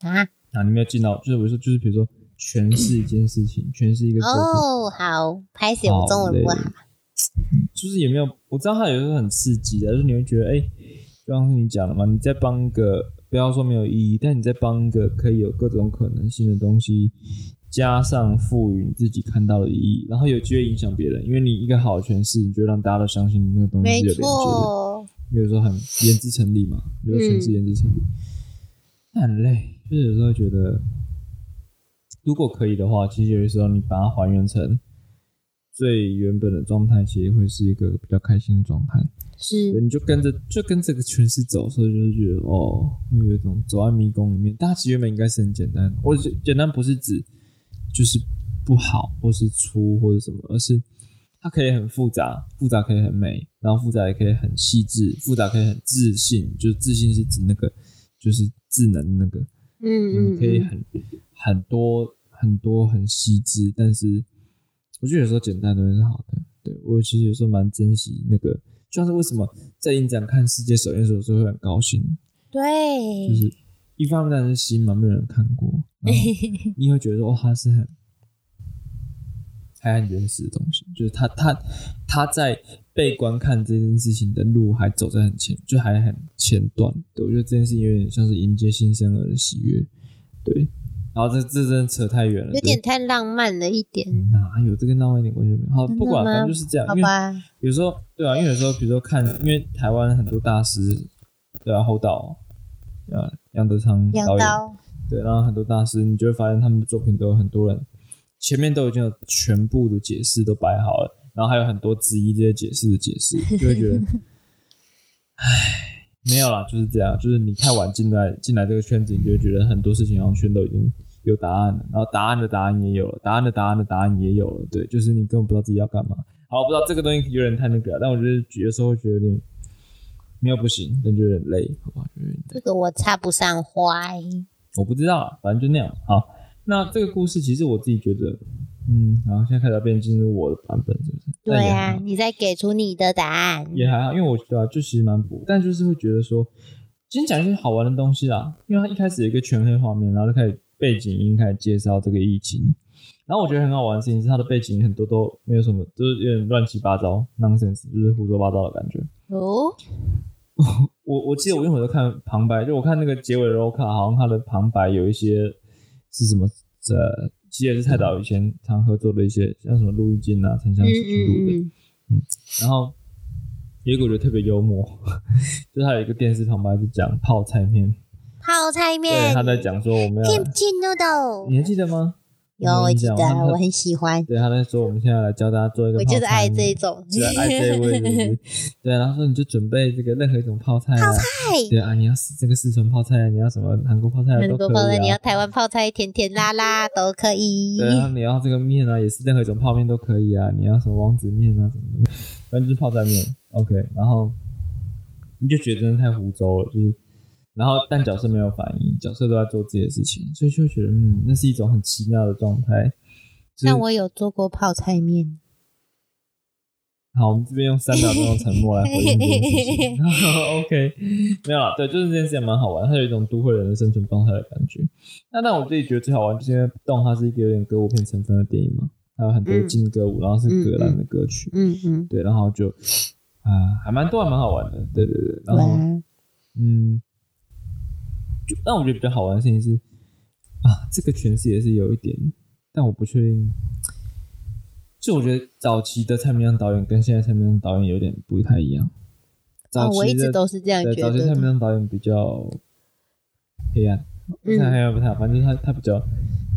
啊，啊，你没有进到，就是我说，就是比如说诠释一件事情，诠释一个哦，好，拍写我中文不好。好，就是也没有，我知道它有时候很刺激的，就是你会觉得，哎、就像是你讲的嘛，你在帮一个，不要说没有意义，但你在帮一个可以有各种可能性的东西，加上赋予你自己看到的意义，然后有机会影响别人，因为你一个好的诠释，你就让大家都相信你那个东西有连接的，错，有时候很言之成理嘛，有时候诠释言之成理，那很累，就是有时候觉得，如果可以的话，其实有的时候你把它还原成最原本的状态，其实会是一个比较开心的状态。是你就跟着就跟这个诠释走，所以就是觉得哦，会有一种走在迷宫里面。但它其实原本应该是很简单，我觉简单不是指就是不好或是粗或者什么，而是它可以很复杂，复杂可以很美，然后复杂也可以很细致，复杂可以很自信，就是自信是指那个就是智能的那个，嗯嗯嗯，你可以很很多很多很细致，但是我觉得有时候简单的东西是好的。对我其实有时候蛮珍惜那个，就像是为什么在影展看世界首映的时候，有时候会很高兴，对，就是一方面当然是新嘛，没有人看过，然后 你会觉得说哦，它是很还很原始的东西，就是他他他在被观看这件事情的路还走在很前，就还很前段。对我觉得这件事情有点像是迎接新生儿的喜悦，对。然后这这真的扯太远了，有点太浪漫了一点，哪有这个浪漫一点关系都没有？好，不管，反正就是这样。好吧？有时候对啊，因为有时候比如说看，因为台湾很多大师，对啊，侯导，啊，杨德昌导演，对，然后很多大师，你就会发现他们的作品都有很多人前面都已经有全部的解释都摆好了，然后还有很多质疑这些解释的解释，就会觉得，唉，没有啦，就是这样，就是你太晚进来进来这个圈子，你就会觉得很多事情好像全都已经有答案了，然后答案的答案也有了，答案的答案的答案也有了，对，就是你根本不知道自己要干嘛。好，我不知道这个东西有点太那个了，但我觉得有时候会觉得有点没有不行，但就有点累，好吧，就有点累。这个我插不上话欸。我不知道啊，反正就那样。好，那这个故事其实我自己觉得，嗯，然后现在开始要变进入我的版本，是不是？对啊，你在给出你的答案。也还好，因为我觉得、啊、就其实蛮补，但就是会觉得说，今天讲一些好玩的东西啦，因为它一开始有一个全黑画面，然后就开始背景音开始介绍这个疫情，然后我觉得很好玩的事情是它的背景很多都没有什么，就是有点乱七八糟，nonsense，就是胡说八道的感觉。哦，我我记得我一会儿都看旁白，就我看那个结尾的 roll 卡，好像它的旁白有一些是什么呃，其实也是蔡导以前常合作的一些，像什么陆毅金啊、陈嗯香琪去录的。嗯嗯，然后有一个我觉得特别幽默，就是他有一个电视旁白是讲泡菜面，泡菜对，面他在讲说我们要，，kimchi noodle，你还记得吗？有我记得，我很喜欢，对他在说我们现在来教大家做一个我泡菜面，就是爱这一种。是爱这一味，是不是？对，然后说你就准备这个任何一种泡菜泡，菜，对啊，你要这个四川泡菜啊，你要什么韩国泡菜啊很都可以多泡菜，你要啊。台湾泡菜，甜甜辣辣 都可以。对，然后你要这个面啊，也是任何一种泡面都可以啊。你要什么王子面啊什么的，反正就是泡菜面。OK，然后你就觉得真的太胡诌了，就是，然后但角色没有反应，角色都在做自己的事情，所以就会觉得嗯，那是一种很奇妙的状态。就是但我有做过泡菜面，好，我们这边用三秒钟的沉默来回应这件事情。OK，没有了，对，就是这件事情蛮好玩，它有一种都会人的生存状态的感觉。那但我自己觉得最好玩，就是因为动它是一个有点歌舞片成分的电影嘛，还有很多嗯劲歌舞，然后是格兰的歌曲，嗯嗯，对，然后就啊、还蛮多，还蛮好玩的，对对对。然后，嗯，就但我觉得比较好玩的事情是啊，这个诠释也是有一点，但我不确定。就我觉得早期的蔡明亮导演跟现在蔡明亮导演有点不太一样。早哦，我一直都是这样觉得早期蔡明得。亮导演比较黑暗，不太黑暗不太好，反正他他比较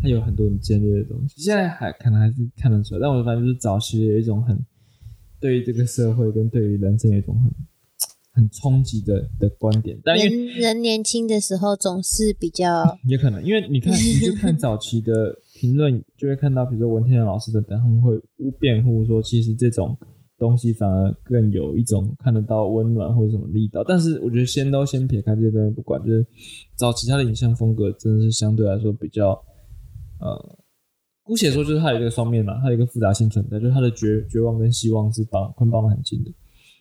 他有很多很尖锐的东西。现在还可能还是看得出来，但我反正就是早期有一种很对于这个社会跟对于人生有一种很很冲击的的观点。但因为人人年轻的时候总是比较 也可能，因为你看，你就看早期的评论，就会看到，比如说文天祥老师等等，他们会辩护说，其实这种东西反而更有一种看得到温暖或者什么力道。但是我觉得先都先撇开这些东西不管，就是早期他的影像风格真的是相对来说比较，呃，姑且说就是它有一个双面嘛，它有一个复杂性存在，就是它的绝绝望跟希望是绑捆绑的很紧的。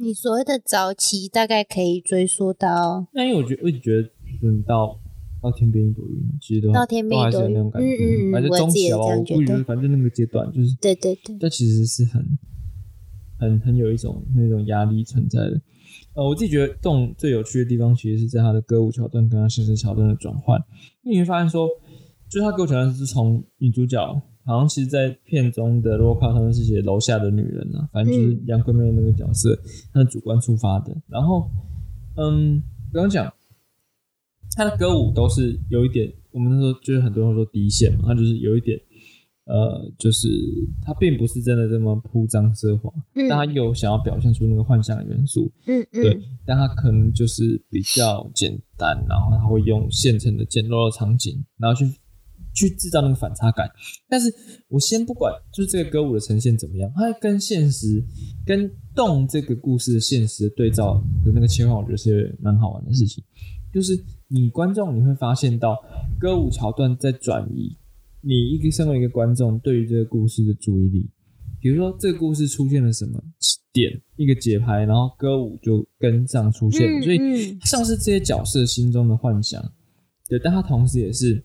你所谓的早期，大概可以追溯到那因为我觉得，我一直觉得，就是你到到天边一朵云，其实都到天边都还是有一朵云那种感觉。嗯嗯嗯反正中期啊，我这样觉得反正那个阶段就是，对对对，但其实是很很很有一种那种压力存在的。呃，我自己觉得这种最有趣的地方，其实是在他的歌舞桥段跟他现实桥段的转换。因为你会发现说，就是他歌舞桥段是从女主角，好像其实，在片中的洛卡他们是写楼下的女人啊，反正就是杨贵妹那个角色，她的主观出发的。然后，嗯，刚刚讲他的歌舞都是有一点，我们那时候就是很多人说低线嘛，他就是有一点。呃，就是他并不是真的这么铺张奢华，嗯但他有想要表现出那个幻想的元素，嗯对嗯，但他可能就是比较简单，然后他会用现成的简陋的场景，然后去去制造那个反差感。但是我先不管，就是这个歌舞的呈现怎么样，它跟现实、跟动这个故事的现实对照的那个切换，我觉得是蛮好玩的事情。就是你观众你会发现到歌舞桥段在转移你一个身为一个观众对于这个故事的注意力。比如说这个故事出现了什么点，一个节拍，然后歌舞就跟上出现，嗯所以嗯像是这些角色心中的幻想，对，但它同时也是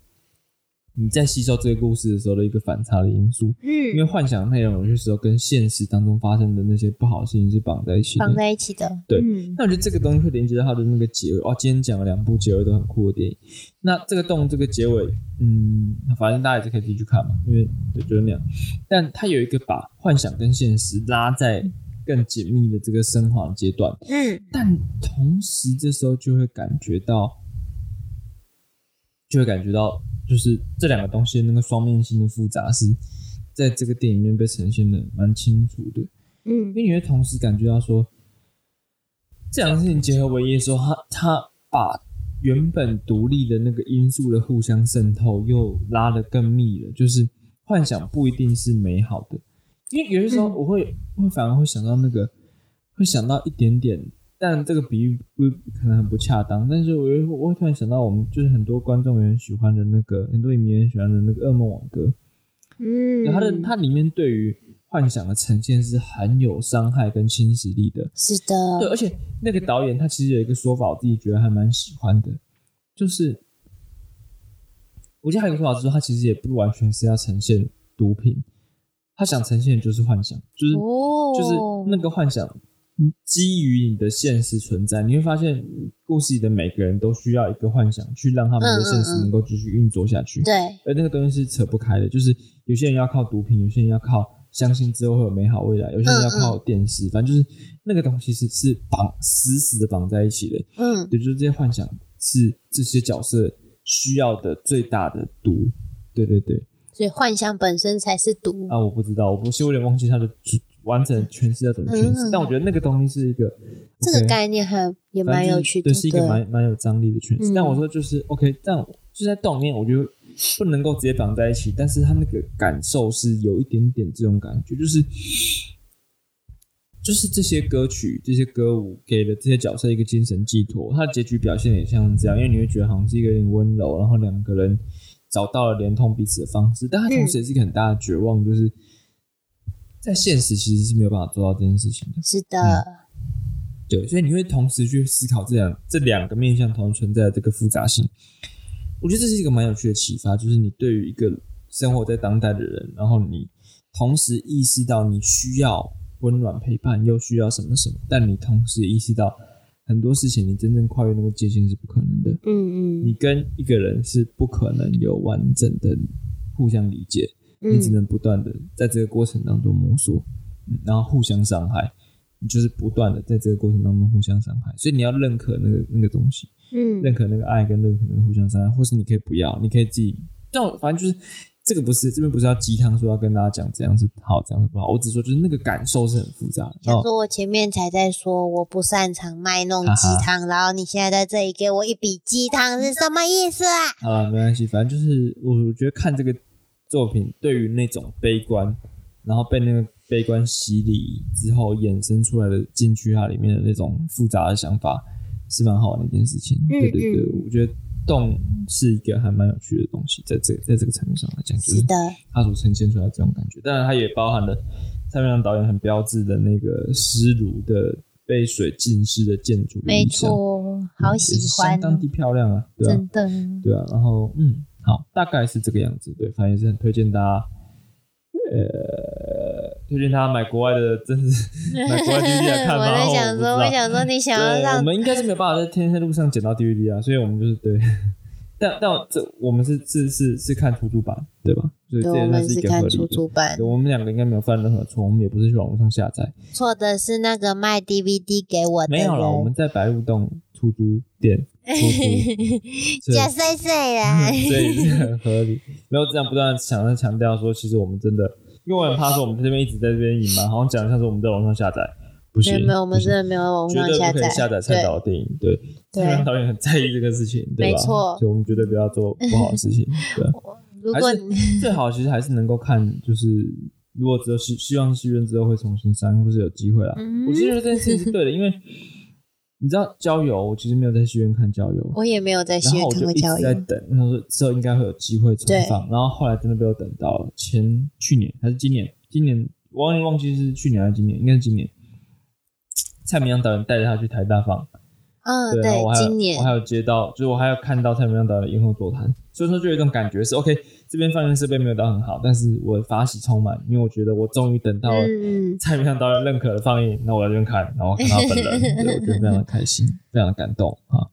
你在吸收这个故事的时候的一个反差的因素，嗯因为嗯，幻想内容有些时候跟现实当中发生的那些不好的事情是绑在一起的绑。在一起的，对嗯那我觉得这个东西会连接到它的那个结尾。哦，今天讲了两部结尾都很酷的电影。那这个洞这个结尾，嗯，反正大家也是可以自己去看嘛，因为对就是那样。但它有一个把幻想跟现实拉在更紧密的这个升华阶段，嗯但同时这时候就会感觉到，就会感觉到，就是这两个东西的那个双面性的复杂是在这个电影里面被呈现的蛮清楚的。嗯因嗯为你会同时感觉到说，这两个事情结合为一的时候，他他把原本独立的那个因素的互相渗透又拉得更密了。就是幻想不一定是美好的，因为有些时候嗯我会会反而会想到那个，会想到一点点，但这个比喻不可能很不恰当。但是我又我会突然想到，我们就是很多观众也很喜欢的那个，很多影迷也很喜欢的那个《噩梦网歌》。嗯，对它的它里面对于幻想的呈现是很有伤害跟侵蚀力的。是的对，而且那个导演他其实有一个说法，我自己觉得还蛮喜欢的，就是我记得还有一个说法是说，他其实也不完全是要呈现毒品，他想呈现的就是幻想，就是、哦，就是那个幻想嗯基于你的现实存在，你会发现故事里的每个人都需要一个幻想去让他们的现实能够继续运作下去。对，而那个东西是扯不开的，就是有些人要靠毒品，有些人要靠相信之后会有美好未来，有些人要靠电视，反正就是那个东西是是绑死死的绑在一起的。嗯对，就是这些幻想是这些角色需要的最大的毒。对对对，所以幻想本身才是毒，啊，我不知道，我不是有点忘记它的完整诠释要怎么诠释，嗯但我觉得那个东西是一个这个概念还也蛮有趣的，对，是一个蛮蛮有张力的诠释。嗯但我说就是 OK，但就在动里面，我觉得不能够直接绑在一起，但是他那个感受是有一点点这种感觉，就是就是这些歌曲、这些歌舞给了这些角色一个精神寄托，他的结局表现也像这样，因为你会觉得好像是一个有点温柔，然后两个人找到了连通彼此的方式，但他同时也是一个很大的绝望，就是在现实其实是没有办法做到这件事情的。是的，对，所以你会同时去思考这两这两个面向同时存在的这个复杂性。我觉得这是一个蛮有趣的启发，就是你对于一个生活在当代的人，然后你同时意识到你需要温暖陪伴，又需要什么什么，但你同时意识到很多事情你真正跨越那个界限是不可能的。嗯嗯，你跟一个人是不可能有完整的互相理解，你只能不断的在这个过程当中摸索，嗯然后互相伤害，你就是不断的在这个过程当中互相伤害，所以你要认可那个那个东西，嗯认可那个爱跟认可那个互相伤害，或是你可以不要，你可以自己，这样反正就是这个不是这边不是要鸡汤说要跟大家讲这样是好，这样是不好，我只说就是那个感受是很复杂的。想说我前面才在说我不擅长卖弄鸡汤，然后你现在在这里给我一笔鸡汤是什么意思啊？好了，没关系，反正就是我我觉得看这个作品，对于那种悲观，然后被那个悲观洗礼之后衍生出来的进去它里面的那种复杂的想法，是蛮好玩的一件事情。嗯对对对，我觉得动是一个还蛮有趣的东西，在这在这个层面上来讲，就是它所呈现出来这种感觉。当然，它也包含了蔡明亮导演很标志的那个湿炉的被水浸湿的建筑的没错，好也喜欢哦，当地漂亮啊，对啊。真的。对啊，然后嗯，好，大概是这个样子。对，反正也是很推荐大家，呃，推荐大家买国外的，真是 买国外 DVD 来看我吧。在想说，哦我我想说，你想要让，我们应该是没有办法在天天路上捡到 DVD 啊，所以我们就是对。但但这我们是是是是看图书版，对吧？所以这也算是一个合理的。我们两个应该没有犯任何错，我们也不是去网络上下载，错的是那个卖 DVD 给我的没有了。我们，在白鹿洞出租店 出租，所以假碎碎啦。所以 是很合理。没有这样不断地强调强调说，其实我们真的，因为我很怕说我们这边一直在这边隐瞒，好像讲得像是我们在网上下载，不行，没有，我们真的没有在网绝对不可以上下载，下载蔡导的电影，对，对蔡导演很在意这个事情，对吧？没错所以我们绝对不要做不好的事情，对。如果还是最好其实还是能够看，就是如果只有希希望戏院之后会重新上，或是有机会啦。嗯我觉得这件事情是对的，因为你知道郊游，我其实没有在戏院看郊游，我也没有在戏院然后我就一直看过教育，在等，我想说之后应该会有机会重放，然后后来真的被我等到了前去年还是今年，今年我忘记忘记是去年还是今年，应该是今年。蔡明亮导演带着他去台大放，嗯，对，我还有今年我还有接到，就是我还有看到蔡明亮导演的映后座谈，所以说就有一种感觉是 OK，这边放映设备没有到很好，但是我法喜充满，因为我觉得我终于等到蔡明亮导演认可的放映，那我在这边看，然后看到本人，对我觉得非常的开心，非常的感动啊！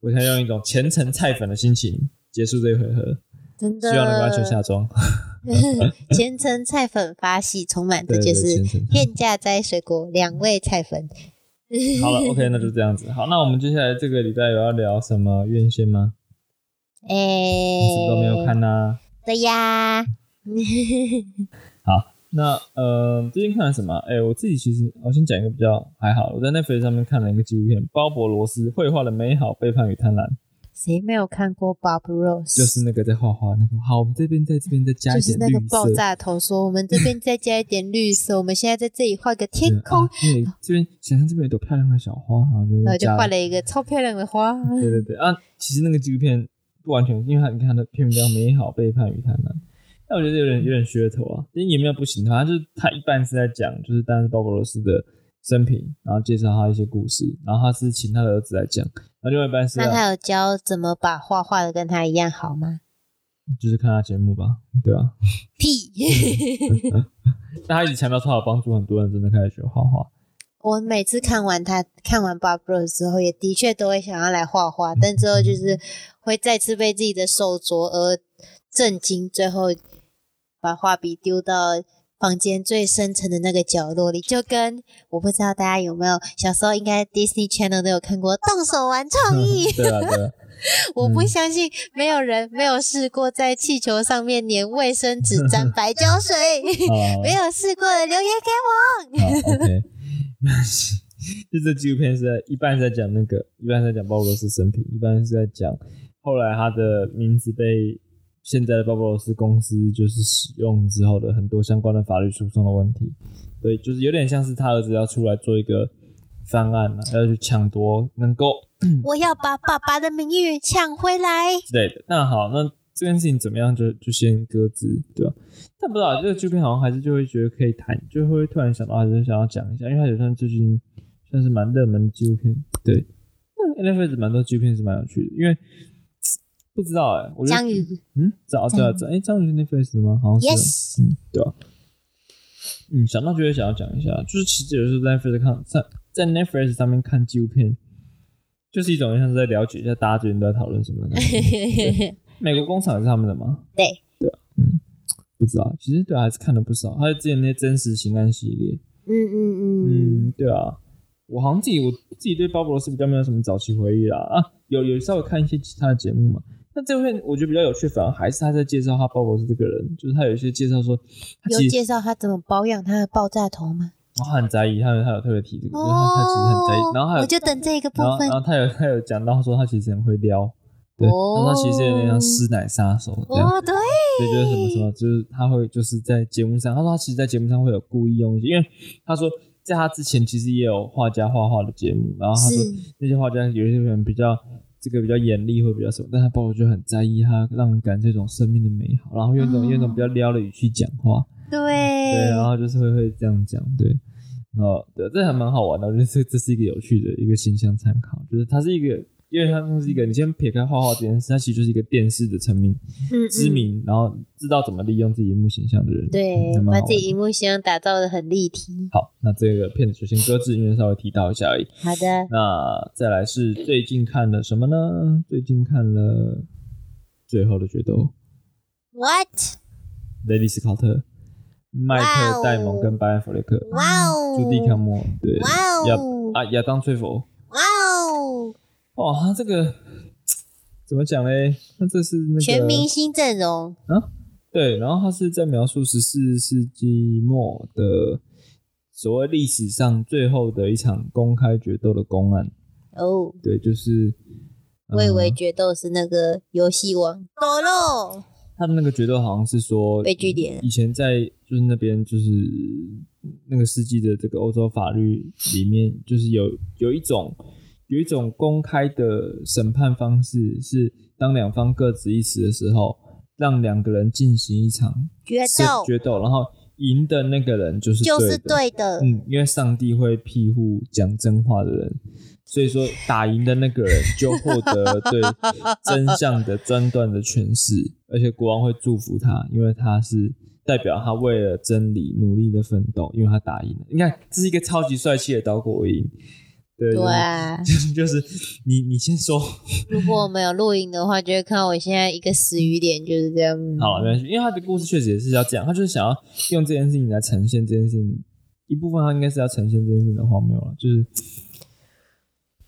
我想用一种虔诚菜粉的心情结束这一回合，真的，希望能够安全下庄。虔诚菜粉发喜充满，这就是虔诚菜天价摘水果两位菜粉。好了，OK，那就这样子。好，那我们接下来这个礼拜有要聊什么院线吗？哎、你是不是都没有看呐、对呀，好，那呃，最近看了什么？哎、我自己其实我先讲一个比较还好，我在 Netflix 上面看了一个纪录片，《鲍勃罗斯绘画的美好、背叛与贪婪》，谁没有看过 Bob Rose？就是那个在画画那个。好，我们这边在这边再加一就是那点绿色。个爆炸头说，我们这边再加一点绿色，我们现在在这里画个天空，这边想象这边有朵漂亮的小花，然后就然后就加画了一个超漂亮的花。对对对啊，其实那个纪录片不完全，因为他你看他的片名叫《美好背叛与贪婪》，但我觉得有点有点噱头啊，但也没有不行的，它就是他一半是在讲就是当时鲍勃罗斯的生平，然后介绍他一些故事，然后他是请他的儿子来讲，然后另外一半是要那他有教怎么把画画的跟他一样好吗？就是看他节目吧，对啊，屁！但他一直强调说他有帮助很多人真的开始学画画，我每次看完他看完 Bob Rose 之后，也的确都会想要来画画，但之后就是会再次被自己的手镯而震惊，最后把画笔丢到房间最深层的那个角落里，就跟我不知道大家有没有小时候应该 Disney Channel 都有看过动手玩创意，对 啊对啊，我不相信没有人没有试过在气球上面粘卫生纸沾 白胶水，没有试过的留言给我。OK。就这纪录片是在一半是在讲那个，一半是在讲鲍勃罗斯生平，一半是在讲后来他的名字被现在的鲍勃罗斯公司就是使用之后的很多相关的法律诉讼的问题。对，就是有点像是他儿子要出来做一个方案嘛，要去抢夺能够 我要把爸爸的名誉抢回来。之类的。那好，那这件事情怎么样就就先搁置，对吧？但不知道这个纪录片好像还是就会觉得可以谈，就会突然想到还是想要讲一下，因为它也算最近算是蛮热门的纪录片。对，那 Netflix 蛮多纪录片是蛮有趣的，因为不知道哎、我觉得章鱼嗯，找对啊，找哎，章鱼是 Netflix 吗？好像。，yes，嗯，对吧、嗯，想到就会想要讲一下，就是其实有时候在 Netflix 看在在 Netflix 上面看纪录片，就是一种像是在了解一下大家最近都在讨论什么的感觉。美国工厂也是他们的吗？对，对，嗯不知道，其实对还是看了不少。还有之前那些真实情感系列，嗯嗯嗯，嗯，对啊，我好像自己我自己对鲍勃罗斯比较没有什么早期回忆啦啊，有有稍微看一些其他的节目嘛。那这部片我觉得比较有趣，反而还是他在介绍他鲍勃罗斯这个人，就是他有一些介绍说，有介绍他怎么保养他的爆炸头吗？他很在意，他有他有特别提这个，就是他他其实很在意，然后还有哦我就等这个部分然后然。后他有他有讲到说他其实很会撩，对，哦然后他其实有点像师奶杀手这样。哦，对，对，就是什么什么，就是他会就是在节目上，他说他其实，在节目上会有故意用一些，因为他说在他之前其实也有画家画画的节目，然后他说是那些画家有一些人比较这个比较严厉或比较什么，但他包括就很在意他让人感这种生命的美好，然后用一种、用一种比较撩的语气讲话，对，对，然后就是会会这样讲，对，然后对，这还蛮好玩的，我觉得这这是一个有趣的一个形象参考，就是它是一个，因为它是一个，你先撇开画画这件事，它其实就是一个电视的成名嗯嗯知名，然后知道怎么利用自己荧幕形象的人，对把自己荧幕形象打造的很立体。好，那这个片子就先搁置，因为稍微提到一下而已。好的，那再来是最近看了什么呢？最近看了《最后的决斗》，What？雷利斯考特、麦哇哦特戴蒙跟巴恩弗雷克、哇哦！朱迪康莫，对，哇亚哦！啊亚当崔佛。哇哦！哇，他这个怎么讲嘞？那这是那个全明星阵容啊，对，然后他是在描述十四世纪末的所谓历史上最后的一场公开决斗的公案。哦，对，就是我以为呃决斗是那个游戏王斗喽，他的那个决斗好像是说被据点。以前在就是那边就是那个世纪的这个欧洲法律里面，就是有有一种有一种公开的审判方式，是当两方各执一词的时候，让两个人进行一场决是斗。决斗，然后赢的那个人就是就是。对的，嗯，因为上帝会庇护讲真话的人，所以说打赢的那个人 就获得对真相的专断的诠释，而且国王会祝福他，因为他是代表他为了真理努力的奋斗，因为他打赢了。你看，这是一个超级帅气的导火赢，对。就是 就是你你先说如果我们有录音的话，就会看到我现在一个死鱼脸就是这样。好了，没关系，因为他的故事确实也是要这样，他就是想要用这件事情来呈现这件事情，一部分他应该是要呈现这件事情的荒谬了，就是。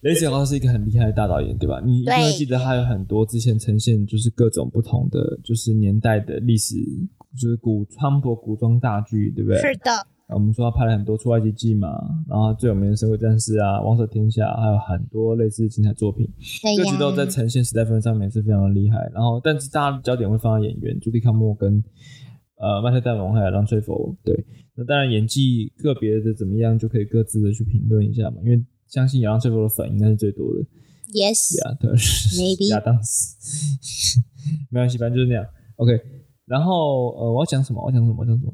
雷子高是一个很厉害的大导演，对吧？你一定会记得他有很多之前呈现就是各种不同的就是年代的历史，就是古川博古装大剧，对不对？是的，啊我们说他拍了很多《出埃及记》嘛，然后最有名的《神鬼战士》啊，《王者天下》，还有很多类似的精彩作品。各局都在呈现时代氛围上面是非常的厉害。然后，但是大家的焦点会放在演员朱迪康莫跟呃麦特戴蒙还有让崔佛。对，那当然演技个别的怎么样，就可以各自的去评论一下嘛。因为相信亚当崔佛的粉应该是最多的。，yes，亚当 Maybe 亚当斯，没关系，反正就是那样。OK，然后呃，我要讲什么？我要讲什么？我讲什么？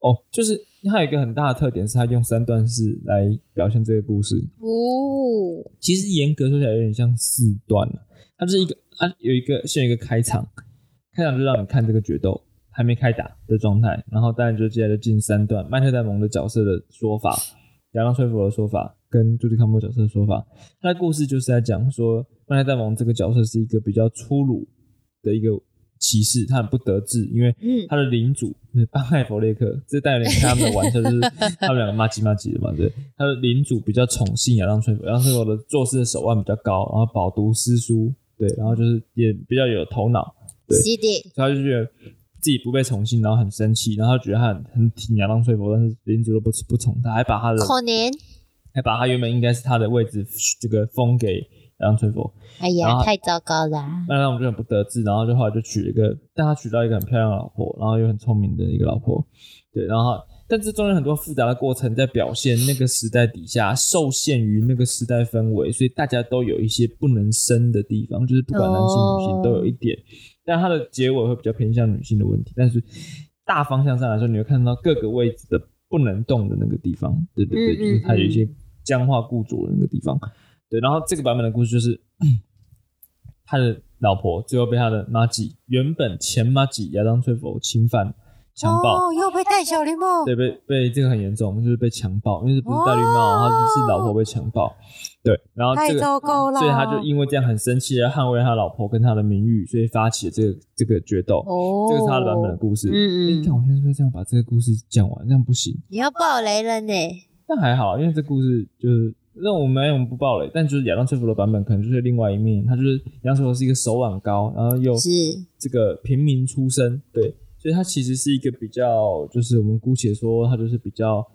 哦，就是它有一个很大的特点，是它用三段式来表现这个故事。哦，其实严格说起来有点像四段了，它就是一个它有一个先有一个开场，开场就让你看这个决斗还没开打的状态，然后当然就接下来就进三段，麦特戴蒙的角色的说法，亚当崔佛的说法跟朱迪康莫角色的说法，他的故事就是在讲说麦特戴蒙这个角色是一个比较粗鲁的一个骑士，他很不得志，因为嗯他的领主就是班艾弗雷克，这带有点开他们的玩笑，就是 他们两个骂鸡骂鸡的嘛，对。他的领主比较宠幸亚当崔佛，亚当崔佛的做事的手腕比较高，然后饱读诗书，对，然后就是也比较有头脑，对所以他就觉得自己不被宠幸，然后很生气，然后他觉得他很很挺亚当崔佛，但是领主都不不宠他，还把他的可能，还把他原本应该是他的位置这个封给杨春风，哎呀，太糟糕啦！那让我们就很不得志，然后就后来就娶了一个，但他娶到一个很漂亮的老婆，然后又很聪明的一个老婆，对，然后但这中间很多复杂的过程在表现那个时代底下受限于那个时代氛围，所以大家都有一些不能生的地方，就是不管男性女性都有一点，但它的结尾会比较偏向女性的问题，但是大方向上来说，你会看到各个位置的不能动的那个地方，对对对，嗯就是它有一嗯些僵化固着的那个地方。对，然后这个版本的故事就是，他的老婆最后被他的妈吉原本前妈吉亚当崔佛侵犯，强暴，哦，又被戴小绿帽。对，被被这个很严重，就是被强暴，因为不是戴绿帽，他是是老婆被强暴，对，然后太这个糟糕了所以他就因为这样很生气，要捍卫他老婆跟他的名誉，所以发起了这个这个决斗。哦，这个是他的版本的故事。嗯嗯你看我现在是不是这样把这个故事讲完？这样不行。你要爆雷了呢。但还好，因为这故事就是让我们没有不暴雷，但就是亚当·崔弗的版本可能就是另外一面，他就是亚当·崔弗是一个手腕高，然后又是。这个平民出身，对，所以他其实是一个比较，就是我们姑且说他就是比较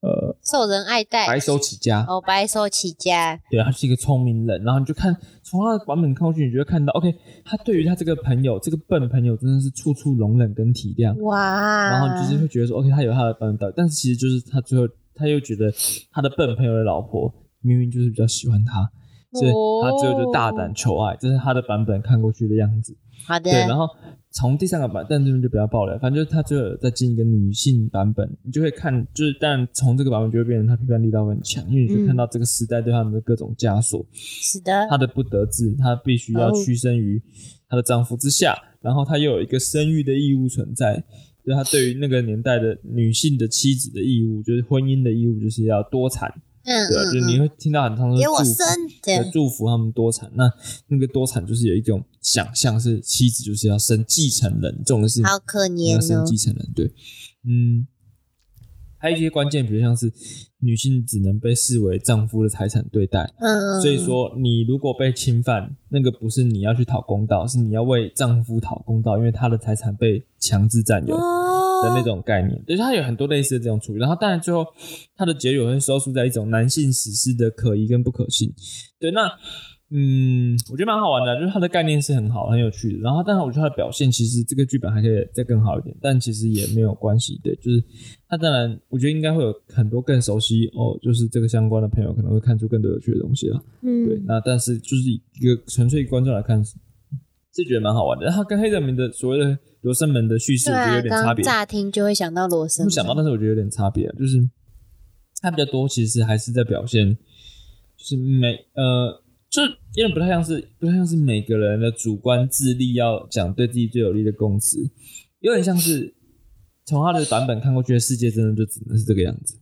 呃受人爱戴，白手起家，哦，白手起家，对，他是一个聪明人，然后你就看从他的版本看过去，你就会看到，OK，他对于他这个朋友，这个笨朋友真的是处处容忍跟体谅，哇！然后你就是会觉得说，OK，他有他的版本但是其实就是他最后他又觉得他的笨朋友的老婆明明就是比较喜欢他，所以他最后就大胆求爱，这是他的版本看过去的样子。好的，对，然后从第三个版，但这边就不要爆了，反正就是他最后有再进一个女性版本，你就会看，就是但从这个版本就会变成他批判力道很强，因为你就看到这个时代对他们的各种枷锁，是的，她的不得志，她必须要屈身于她的丈夫之下，然后她又有一个生育的义务存在。就他对于那个年代的女性的妻子的义务，就是婚姻的义务，就是要多产，嗯对吧？就是你嗯会听到很多嗯，给我祝福生，对对，祝福他们多产。那那个多产就是有一种想象，是妻子就是要生继承人，这种是好可怜要生继承人，对，嗯，还有一些关键，比如像是女性只能被视为丈夫的财产对待，嗯，所以说，你如果被侵犯，那个不是你要去讨公道，是你要为丈夫讨公道，因为他的财产被强制占有的哦那种概念。对，它有很多类似的这种处理。然后，当然最后它的结语会收束在一种男性史诗的可疑跟不可信。对，那嗯，我觉得蛮好玩的，就是它的概念是很好、很有趣的。然后，但是我觉得它的表现其实这个剧本还可以再更好一点，但其实也没有关系。对，就是它当然，我觉得应该会有很多更熟悉哦，就是这个相关的朋友可能会看出更多有趣的东西了。嗯，对，那但是就是一个纯粹观众来看，是是觉得蛮好玩的。然后跟黑泽明的所谓的罗生门的叙事，我觉得啊，有点差别。刚乍听就会想到罗生门，没想到，但是我觉得有点差别，就是它比较多，其实还是在表现，就是每呃，就是有点不太像是不太像是每个人的主观智力要讲对自己最有利的供词，有点像是从他的版本看过去的世界，真的就只能是这个样子。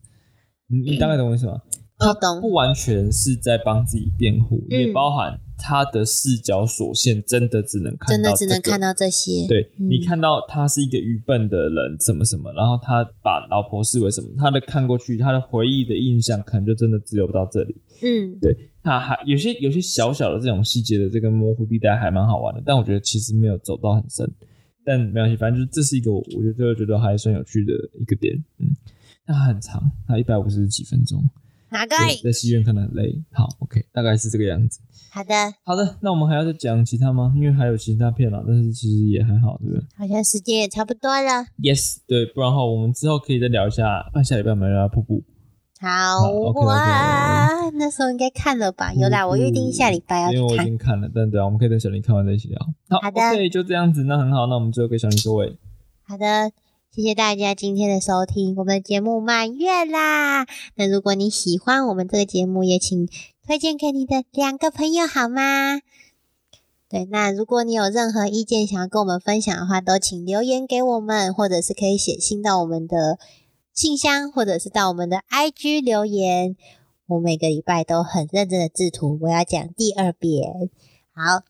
你你大概懂我意思吗？他懂不完全是在帮自己辩护，嗯也包含他的视角所限，真的只能看真到、的只能看。到这些，对、嗯你看到他是一个愚笨的人，什么什么，然后他把老婆视为什么，他的看过去，他的回忆的印象，可能就真的只有到这里。嗯，对他还有些有些小小的这种细节的这个模糊地带还蛮好玩的，但我觉得其实没有走到很深，但没关系，反正就是这是一个我我觉得觉得还算有趣的一个点，嗯，但它很长，它一百五十几分钟，哪个？对在戏院看的很累。好，OK，大概是这个样子。好的，好的，那我们还要再讲其他吗？因为还有其他片啦，但是其实也还好，对不对好像时间也差不多了。？Yes，对，不然的话我们之后可以再聊一下，那下礼拜我们聊聊瀑布。好哇，那时候应该看了吧？有啦，我预定下礼拜要因为我已。经看了，但对啊，我们可以等小林看完再一起聊。好好的 k 就这样子，那很好，那我们最后给小林收尾。好的，谢谢大家今天的收听，我们的节目满月啦。那如果你喜欢我们这个节目，也请推荐给你的两个朋友好吗？对，那如果你有任何意见想要跟我们分享的话，都请留言给我们，或者是可以写信到我们的信箱，或者是到我们的 IG 留言。我每个礼拜都很认真的制图，我要讲第二遍。好，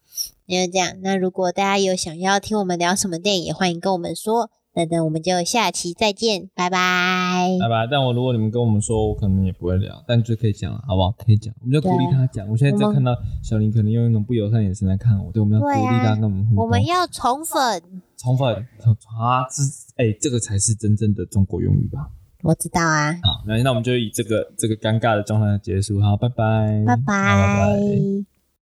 那就这样。那如果大家有想要听我们聊什么电影，也欢迎跟我们说。那等我们就下期再见，拜拜。拜拜。但我如果你们跟我们说，我可能也不会聊，但就可以讲了，好不好？可以讲，我们就鼓励他讲。我现在在看到小林可能用一种不友善眼神来看我，对，我们要鼓励他跟我们互动。我们要宠粉，充分啊，这哎、这个才是真正的中国用语吧？我知道啊，好，那那我们就以这个这个尴尬的状态结束。好，拜拜，拜拜拜拜